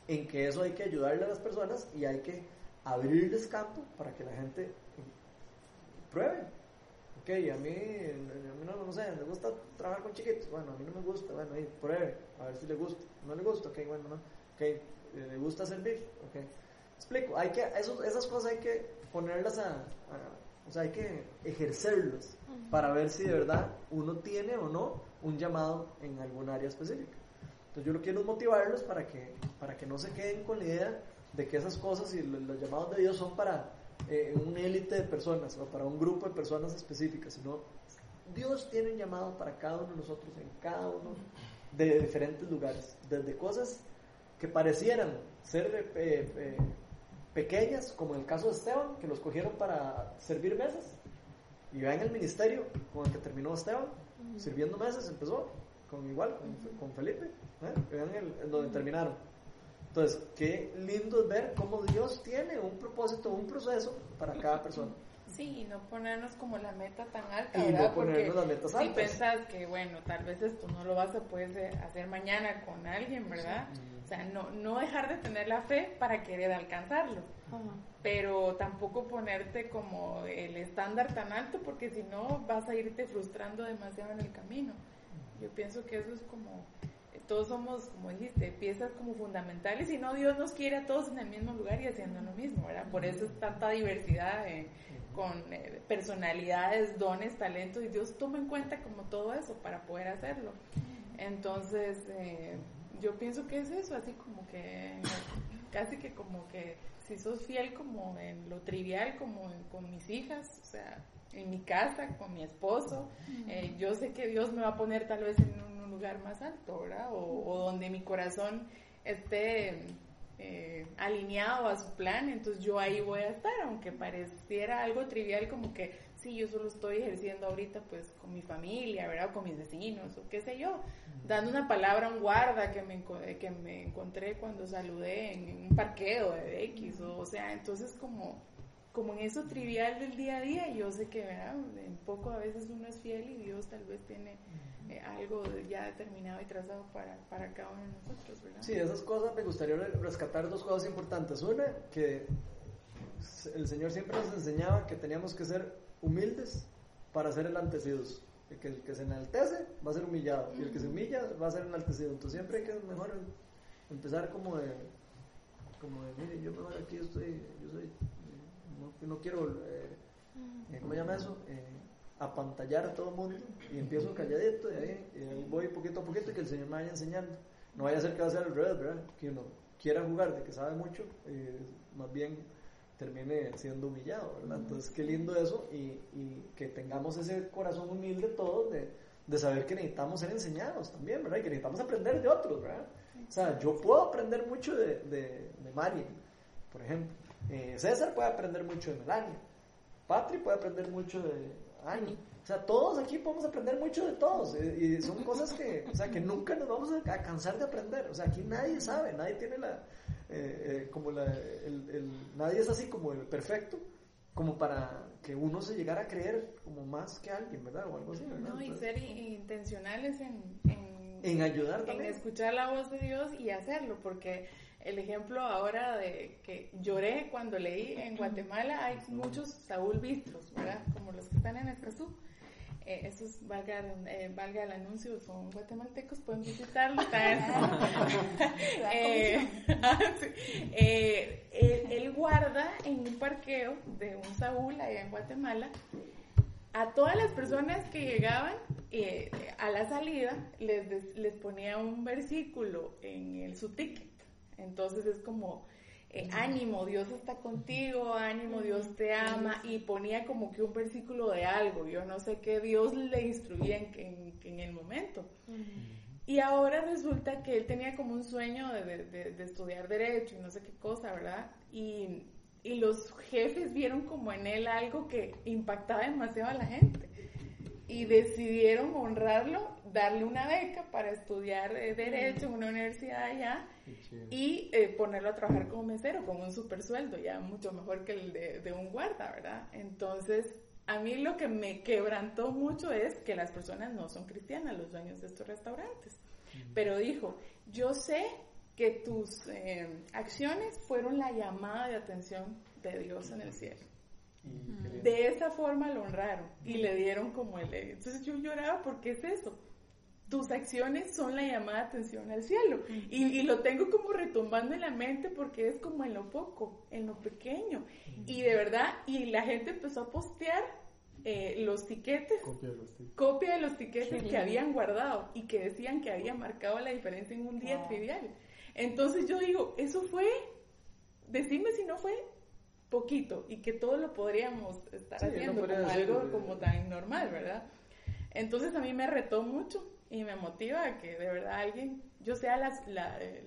en que eso hay que ayudarle a las personas y hay que abrirles campo para que la gente pruebe. Ok, a mí, a mí no, no sé, me gusta trabajar con chiquitos, bueno, a mí no me gusta, bueno, ahí, pruebe, a ver si le gusta, no le gusta, ok, bueno, no, ok, eh, le gusta servir, ok. Explico, hay que, esos- esas cosas hay que ponerlas a, a- o sea, hay que ejercerlas para ver si de verdad uno tiene o no un llamado en algún área específica. Entonces yo lo quiero es motivarlos para que, para que no se queden con la idea de que esas cosas y lo- los, llamados de Dios son para eh, un élite de personas o para un grupo de personas específicas, sino Dios tiene un llamado para cada uno de nosotros en cada uno de diferentes lugares, desde cosas que parecieran ser eh, eh, pequeñas, como en el caso de Esteban, que los cogieron para servir mesas, y vean el ministerio con el que terminó Esteban, sirviendo mesas, empezó con igual, con, con Felipe, ¿eh? vean el, donde terminaron. Entonces, qué lindo es ver cómo Dios tiene un propósito, un proceso para cada persona. Sí, y no ponernos como la meta tan alta, Y no ponernos Porque las metas si altas. pensás que, bueno, tal vez esto no lo vas a poder hacer mañana con alguien, ¿verdad? O sea, no, no dejar de tener la fe para querer alcanzarlo, pero tampoco ponerte como el estándar tan alto porque si no vas a irte frustrando demasiado en el camino. Yo pienso que eso es como, eh, todos somos, como dijiste, piezas como fundamentales y no Dios nos quiere a todos en el mismo lugar y haciendo lo mismo, ¿verdad? Por eso es tanta diversidad eh, con eh, personalidades, dones, talentos y Dios toma en cuenta como todo eso para poder hacerlo. Entonces, eh, yo pienso que es eso, así como que casi que como que si sos fiel como en lo trivial, como en- con mis hijas, o sea, en mi casa, con mi esposo, eh, yo sé que Dios me va a poner tal vez en un, un lugar más alto, ¿verdad? O, o donde mi corazón esté eh, alineado a su plan, entonces yo ahí voy a estar, aunque pareciera algo trivial como que sí, yo solo estoy ejerciendo ahorita pues con mi familia, ¿verdad? O con mis vecinos, o qué sé yo, dando una palabra a un guarda que me, eh, que me encontré cuando saludé en un parqueo de X, o, o sea, entonces como, como en eso trivial del día a día, yo sé que, ¿verdad? En poco a veces uno es fiel y Dios tal vez tiene eh, algo ya determinado y trazado para, para cada uno de nosotros, ¿verdad? Sí, esas cosas me gustaría re- rescatar dos cosas importantes. Una, que el Señor siempre nos enseñaba que teníamos que ser humildes para ser enaltecidos. El que, el que se enaltece va a ser humillado y el que se humilla va a ser enaltecido. Entonces siempre hay que mejor em- empezar como de, como de, mire, yo mejor aquí estoy, yo soy, no, no quiero, eh, eh, ¿cómo llama eso? Eh, apantallar a todo el mundo y empiezo calladito y ahí, y ahí voy poquito a poquito y que el Señor me vaya enseñando. No vaya a ser que va a ser al revés, ¿verdad? Que uno quiera jugar de que sabe mucho, eh, más bien termine siendo humillado, ¿verdad? Entonces, qué lindo eso y, y que tengamos ese corazón humilde todos de, de saber que necesitamos ser enseñados también, ¿verdad? Y que necesitamos aprender de otros, ¿verdad? O sea, yo puedo aprender mucho de, de, de Marian, por ejemplo. Eh, César puede aprender mucho de Melania. Patri puede aprender mucho de Ani. O sea, todos aquí podemos aprender mucho de todos. eh, Y son cosas que, o sea, que nunca nos vamos a cansar de aprender. O sea, aquí nadie sabe, nadie tiene la, eh, eh, como la, el, el- nadie es así como el perfecto, como para que uno se llegara a creer como más que alguien, ¿verdad? O algo así, ¿verdad? No, y ser intencionales en, en, en ayudar en también. escuchar la voz de Dios y hacerlo, porque el ejemplo ahora de que lloré cuando leí en Guatemala, hay muchos Saúl Bistros, ¿verdad? Como los que están en Escazú. Eh, esos, valga, eh, valga el anuncio, son guatemaltecos, pueden visitarlos. Eh, sí. Eh, él, él guarda en un parqueo de un Saúl allá en Guatemala a todas las personas que llegaban eh, a la salida les, les ponía un versículo en el, su ticket. Entonces es como, eh, ánimo, Dios está contigo, ánimo, Dios te ama, y ponía como que un versículo de algo, yo no sé qué Dios le instruía en, en- en el momento. Y ahora resulta que él tenía como un sueño de, de- de- de estudiar derecho y no sé qué cosa, ¿verdad? Y, y los jefes vieron como en él algo que impactaba demasiado a la gente. Y decidieron honrarlo, darle una beca para estudiar eh, derecho en una universidad allá y eh, ponerlo a trabajar como mesero con un super sueldo, ya mucho mejor que el de, de un guarda, ¿verdad? Entonces, a mí lo que me quebrantó mucho es que las personas no son cristianas, los dueños de estos restaurantes. Pero dijo, yo sé que tus eh, acciones fueron la llamada de atención de Dios en el cielo. De esa forma lo honraron y le dieron como el... Entonces yo lloraba porque es eso. Tus acciones son la llamada de atención al cielo. Y, y lo tengo como retumbando en la mente porque es como en lo poco, en lo pequeño. Y de verdad, y la gente empezó a postear eh, los tiquetes Copia de los tickets. copia de los tiquetes que habían guardado y que decían que había marcado la diferencia en un día trivial. Entonces yo digo, eso fue, decime si no fue poquito y que todo lo podríamos estar Sí, haciendo como algo eh, como tan normal, ¿verdad? Entonces a mí me retó mucho y me motiva a que de verdad alguien, yo sea la,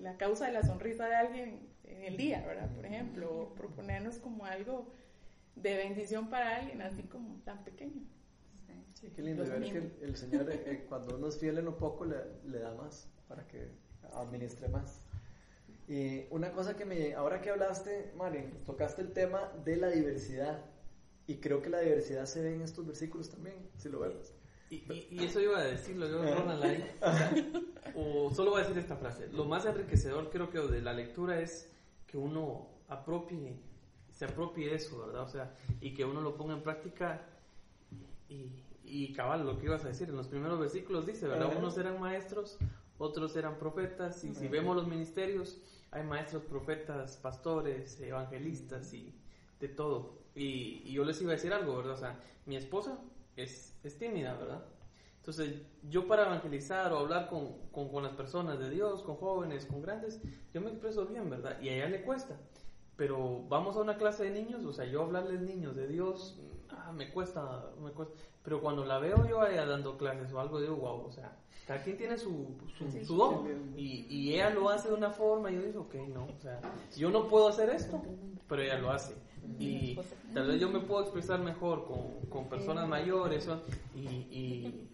la causa de la sonrisa de alguien en el día, ¿verdad? Por ejemplo, o proponernos como algo de bendición para alguien, así como tan pequeño. Sí, qué lindo ver que el, el Señor, eh, eh, cuando uno es fiel en lo poco, le, le da más para que administre más. Y una cosa que me, ahora que hablaste, Mari, tocaste el tema de la diversidad. Y creo que la diversidad se ve en estos versículos también, si lo ves. Y, y- y eso iba a decirlo yo, Ronald, ahí. O, sea, o solo voy a decir esta frase. Lo más enriquecedor creo que de la lectura es que uno apropie, se apropie eso, ¿verdad? O sea, y que uno lo ponga en práctica y, y cabal, lo que ibas a decir, en los primeros versículos dice, ¿verdad? Unos eran maestros, otros eran profetas, y si vemos los ministerios, hay maestros, profetas, pastores, evangelistas y de todo. Y, yo les iba a decir algo, ¿verdad? O sea, mi esposa es, es tímida, ¿verdad? Entonces, yo para evangelizar o hablar con, con, con las personas de Dios, con jóvenes, con grandes, yo me expreso bien, ¿verdad? Y a ella le cuesta. Pero vamos a una clase de niños, o sea, yo hablarles niños de Dios, ah, me cuesta, me cuesta. Pero cuando la veo yo a ella dando clases o algo, digo, wow, o sea, cada quien tiene su, su, Sí. su don. Y, y ella lo hace de una forma y yo digo, ok, no, o sea, yo no puedo hacer esto, pero ella lo hace. Y tal vez yo me puedo expresar mejor con, con personas mayores y,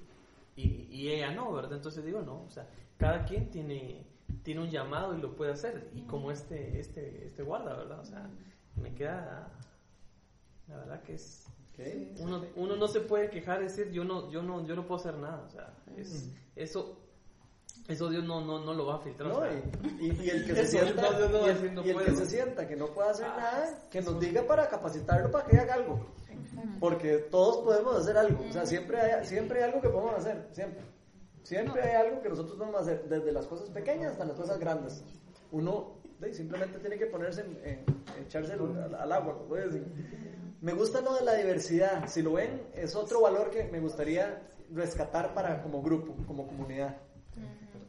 y, y ella no, ¿verdad? Entonces digo, no, o sea, cada quien tiene, tiene un llamado y lo puede hacer. Y como este, este, este guarda, ¿verdad? O sea, me queda, la verdad que es, uno, uno no se puede quejar, decir, yo no, yo no, yo no puedo hacer nada, o sea, es, eso, eso Dios no, no, no lo va a filtrar. o No, sea, y, y- y el que se sienta, no, yo no y voy a el, decir no y el que puedo. se sienta que no puede hacer Ah, nada, que nos diga para capacitarlo para que haga algo. Porque todos podemos hacer algo. O sea, siempre hay, siempre hay algo que podemos hacer. Siempre. Siempre hay algo que nosotros podemos hacer. Desde las cosas pequeñas hasta las cosas grandes. Uno simplemente tiene que ponerse en, en- echarse al, al agua. como decir. Me gusta lo de la diversidad. Si lo ven, es otro valor que me gustaría rescatar para como grupo, como comunidad.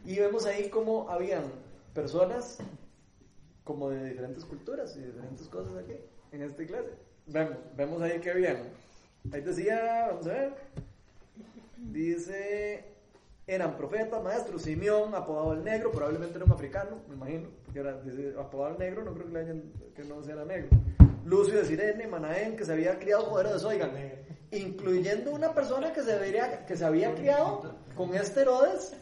Y vemos ahí cómo habían personas como de diferentes culturas y diferentes cosas aquí, en esta iglesia. Vemos, vemos ahí que habían. Ahí decía, vamos a ver, dice, eran profetas, maestros, Simeón, apodado el negro, probablemente era un africano, me imagino, porque era dice, apodado el negro, no creo que, le hayan, que no sea negro. Lucio de Sirene, Manaén, que se había criado Herodes, oigan, incluyendo una persona que se, debería, que se había criado con este Herodes,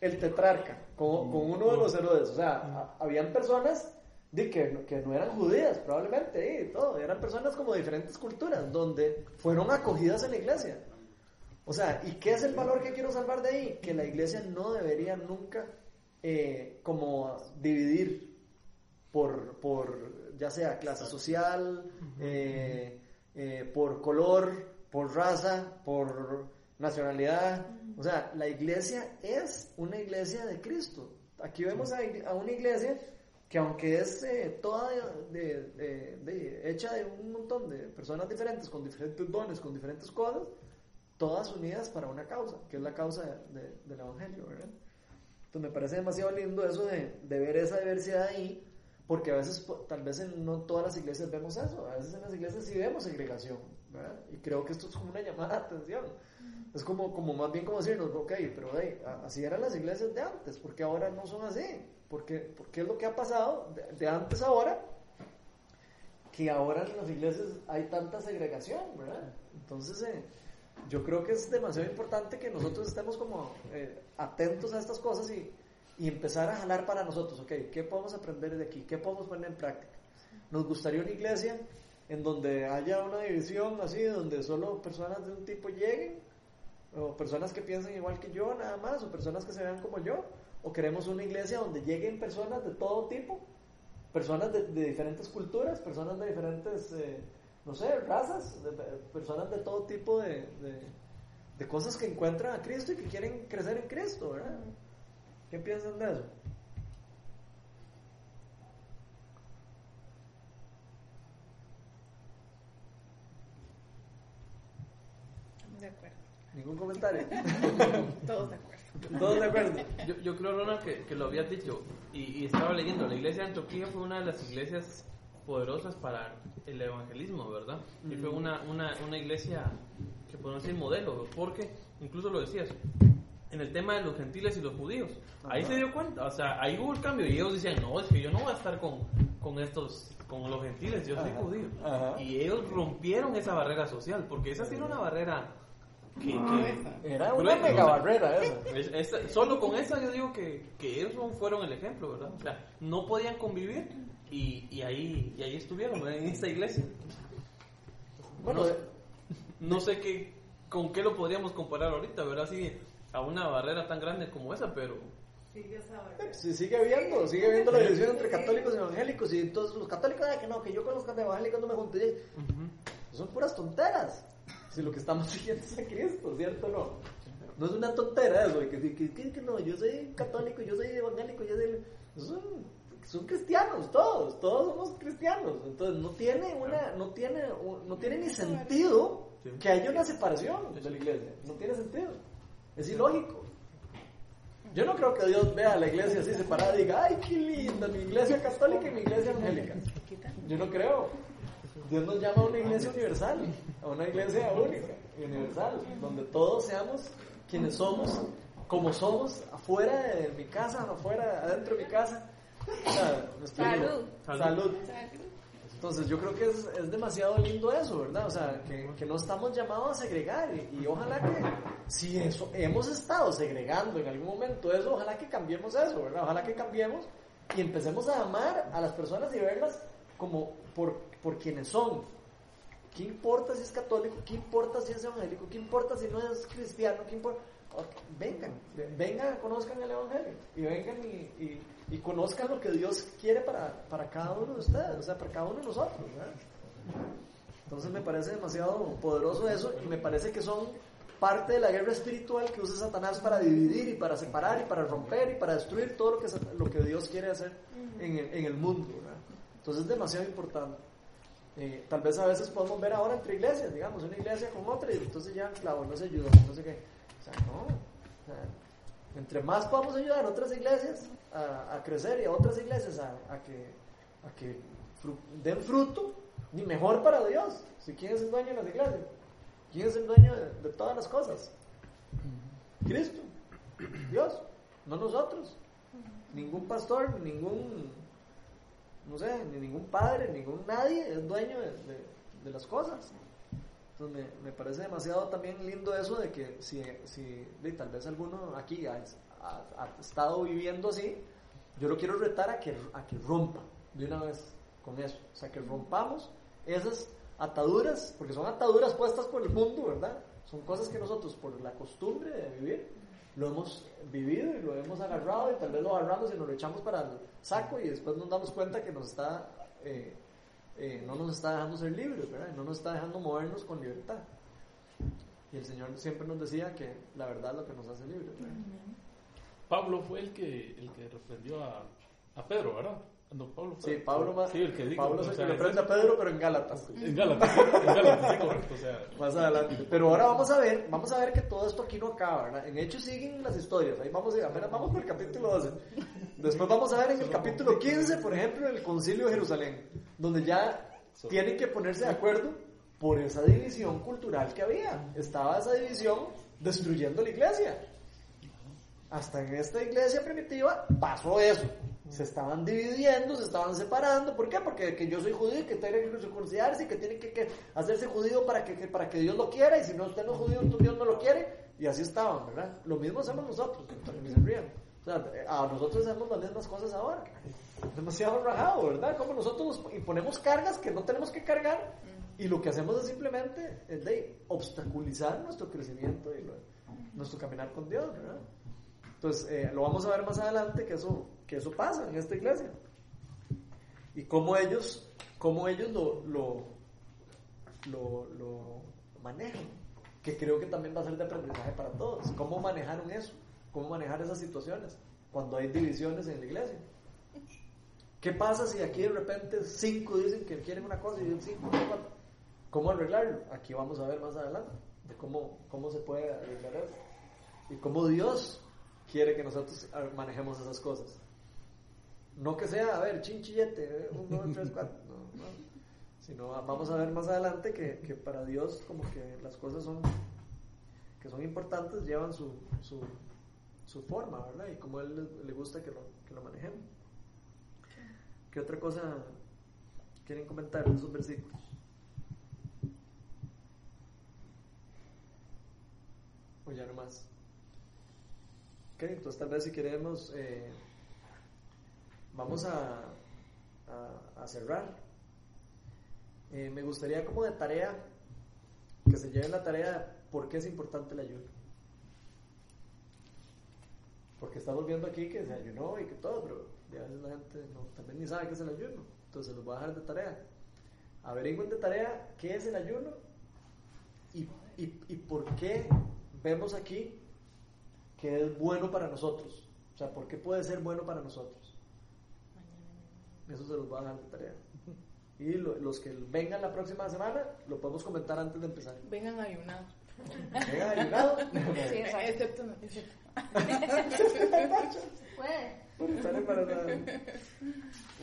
el tetrarca, con, con uno de los Herodes. O sea, habían personas de que, que no eran judías, probablemente, y todo, eran personas como de diferentes culturas, donde fueron acogidas en la iglesia. O sea, ¿y qué es el valor que quiero salvar de ahí? Que la iglesia no debería nunca eh, como dividir por, por ya sea clase social, eh, eh, por color, por raza, por nacionalidad. O sea, la iglesia es una iglesia de Cristo. Aquí vemos a, a una iglesia que aunque es eh, toda de- de- de- hecha de un montón de personas diferentes, con diferentes dones, con diferentes cosas, todas unidas para una causa, que es la causa de- de- del Evangelio, ¿verdad? Entonces me parece demasiado lindo eso de, de ver esa diversidad ahí, porque a veces, tal vez en no todas las iglesias vemos eso, a veces en las iglesias sí vemos segregación, ¿verdad? Y creo que esto es como una llamada de atención. Es como, como más bien como decirnos, ok, pero hey, a- así eran las iglesias de antes, porque ahora no son así? Porque, porque es lo que ha pasado de, de antes a ahora, que ahora en las iglesias hay tanta segregación, ¿verdad? Entonces, eh, yo creo que es demasiado importante que nosotros estemos como eh, atentos a estas cosas y, y empezar a jalar para nosotros, ok, ¿qué podemos aprender de aquí? ¿Qué podemos poner en práctica? Nos gustaría una iglesia en donde haya una división así, donde solo personas de un tipo lleguen, o personas que piensen igual que yo nada más, o personas que se vean como yo, o queremos una iglesia donde lleguen personas de todo tipo, personas de, de diferentes culturas, personas de diferentes, eh, no sé, razas, de- de- personas de todo tipo de cosas que encuentran a Cristo y que quieren crecer en Cristo, ¿verdad? ¿Qué piensan de eso? Estamos de acuerdo. ¿Ningún comentario? Todos de acuerdo. ¿Todos de acuerdo? Yo, yo creo, Ronald, que, que lo habías dicho y, y estaba leyendo. La iglesia de Antioquía fue una de las iglesias poderosas para el evangelismo, ¿verdad? Y fue una, una, una iglesia que podemos decir modelo, porque incluso lo decías, en el tema de los gentiles y los judíos, ahí se dio cuenta, o sea, ahí hubo el cambio y ellos decían, no, es que yo no voy a estar con, con estos, con los gentiles, yo soy Ajá, judío. ajá. Y ellos rompieron esa barrera social, porque esa sí era una barrera que, que- Era una Gruesa, mega o sea, barrera esa. es- es- solo con esa yo digo que, que ellos fueron el ejemplo, ¿verdad? O sea, no podían convivir y, y ahí, y ahí estuvieron, ¿verdad? en esta iglesia. Bueno, no, no sé qué, con qué lo podríamos comparar ahorita, ¿verdad? Así, a una barrera tan grande como esa, pero barrera. Sí, sigue habiendo, sigue habiendo la división entre católicos y evangélicos. Y entonces los católicos, "Ay, que no, que yo con los evangélicos no me junto. Y- Son puras tonteras. Si lo que estamos siguiendo es a Cristo, ¿cierto o no? No es una tontera eso, que, que, que, que no, yo soy católico, yo soy evangélico, yo soy... Son, son cristianos todos, todos somos cristianos. Entonces no tiene una, no tiene, no tiene ni sentido que haya una separación de la iglesia. No tiene sentido. Es ilógico. Yo no creo que Dios vea a la iglesia así separada y diga, ay, qué linda, mi iglesia católica y mi iglesia evangélica. Yo no creo. Dios nos llama a una iglesia universal, a una iglesia única y universal, donde todos seamos quienes somos, como somos, afuera de mi casa, afuera, adentro de mi casa. O sea. Salud. Salud. Entonces yo creo que es, es demasiado lindo eso, ¿verdad? O sea, que, que no estamos llamados a segregar y, ojalá que si eso hemos estado segregando en algún momento eso, ojalá que cambiemos eso, ¿verdad? Ojalá que cambiemos y empecemos a amar a las personas y verlas como por, por quienes son. ¿Qué importa si es católico? ¿Qué importa si es evangélico? ¿Qué importa si no es cristiano? ¿Qué importa? Ok, Vengan, ve- vengan, conozcan el evangelio y vengan y- y conozcan lo que Dios quiere para, para cada uno de ustedes, o sea, para cada uno de nosotros. ¿verdad? Entonces me parece demasiado poderoso eso y me parece que son parte de la guerra espiritual que usa Satanás para dividir y para separar y para romper y para destruir todo lo que, lo que Dios quiere hacer en el, en el mundo. ¿verdad? Entonces es demasiado importante. Eh, tal vez a veces podemos ver ahora entre iglesias, digamos, una iglesia con otra y entonces ya, claro, no se ayuda, no sé qué. O sea, no. O sea, entre más podamos ayudar a otras iglesias a, a crecer y a otras iglesias a, a que, a que den fruto, ni mejor para Dios. Si quién es el dueño de las iglesias, quién es el dueño de, todas las cosas. Cristo, Dios, no nosotros. Ningún pastor, ningún no sé, ni ningún padre, ningún nadie es dueño de, de- las cosas. Entonces me, me parece demasiado también lindo eso de que si, si tal vez alguno aquí ha, ha- estado viviendo así, yo lo quiero retar a que, a que rompa de una vez con eso. O sea, que rompamos esas ataduras, porque son ataduras puestas por el mundo, ¿verdad? Son cosas que nosotros, por la costumbre de vivir, lo hemos vivido y lo hemos agarrado y tal vez lo agarramos y nos lo echamos para el saco y después nos damos cuenta que nos está, eh, eh, no nos está dejando ser libres, ¿verdad? No nos está dejando movernos con libertad. Y el Señor siempre nos decía que la verdad es lo que nos hace libres. ¿verdad? Pablo fue el que, el que reprendió a, a Pedro, ¿verdad? No, Pablo fue- Sí, Pablo, más, Sí, el que dijo. Pablo es el sea, que le es prende a. Pedro, pero en Gálatas. En Gálatas, sí, en Gálatas, sí, correcto. O sea, Más adelante. Pero ahora vamos a ver, vamos a ver que todo esto aquí no acaba, ¿verdad? En Hechos siguen las historias. Ahí vamos apenas vamos por el capítulo 12. Después vamos a ver en el capítulo 15, por ejemplo, el concilio de Jerusalén, donde ya tienen que ponerse de acuerdo por esa división cultural que había. Estaba esa división destruyendo la iglesia. Hasta en esta iglesia primitiva pasó eso. Se estaban dividiendo, se estaban separando. ¿Por qué? Porque que yo soy judío y que tiene que circuncidarse y que tiene que, que hacerse judío para que, que- para que Dios lo quiera. Y si no usted no es judío, Dios no lo quiere. Y así estaban, ¿verdad? Lo mismo hacemos nosotros. se rían. O sea, a nosotros hacemos las mismas cosas ahora. Demasiado rajado, ¿verdad? Como nosotros nos imponemos cargas que no tenemos que cargar. Y lo que hacemos es simplemente de obstaculizar nuestro crecimiento y nuestro caminar con Dios, ¿verdad? Entonces, eh, lo vamos a ver más adelante que eso, que eso pasa en esta iglesia. Y cómo ellos, cómo ellos lo, lo, lo, manejan. Que creo que también va a ser de aprendizaje para todos. ¿Cómo manejaron eso? ¿Cómo manejar esas situaciones cuando hay divisiones en la iglesia? ¿Qué pasa si aquí de repente cinco dicen que quieren una cosa y cinco? ¿Cómo arreglarlo? Aquí vamos a ver más adelante de cómo, cómo se puede arreglar eso. Y cómo Dios quiere que nosotros manejemos esas cosas. No que sea, a ver, chinchillete, eh, un, dos, tres, cuatro. No, no. Sino vamos a ver más adelante que, que para Dios como que las cosas son que son importantes llevan su, su, su forma, ¿verdad? Y como a Él le, le gusta que lo, que lo manejemos. ¿Qué otra cosa quieren comentar de esos versículos? O ya no más. Ok, entonces tal vez si queremos, eh, vamos a, cerrar. Eh, me gustaría como de tarea, que se lleven la tarea de por qué es importante el ayuno. Porque estamos viendo aquí que se ayunó y que todo, pero a veces la gente no, también ni sabe qué es el ayuno. Entonces los voy a dejar de tarea. Averigüen de tarea qué es el ayuno y, y, y por qué vemos aquí que es bueno para nosotros. O sea, ¿por qué puede ser bueno para nosotros? Eso se los voy a dejar de tarea. Y lo- los que vengan la próxima semana, lo podemos comentar antes de empezar. Vengan ayunados. Vengan ayunados. Sí, exacto. Excepto, no, excepto. Puede. Por estar embarazados.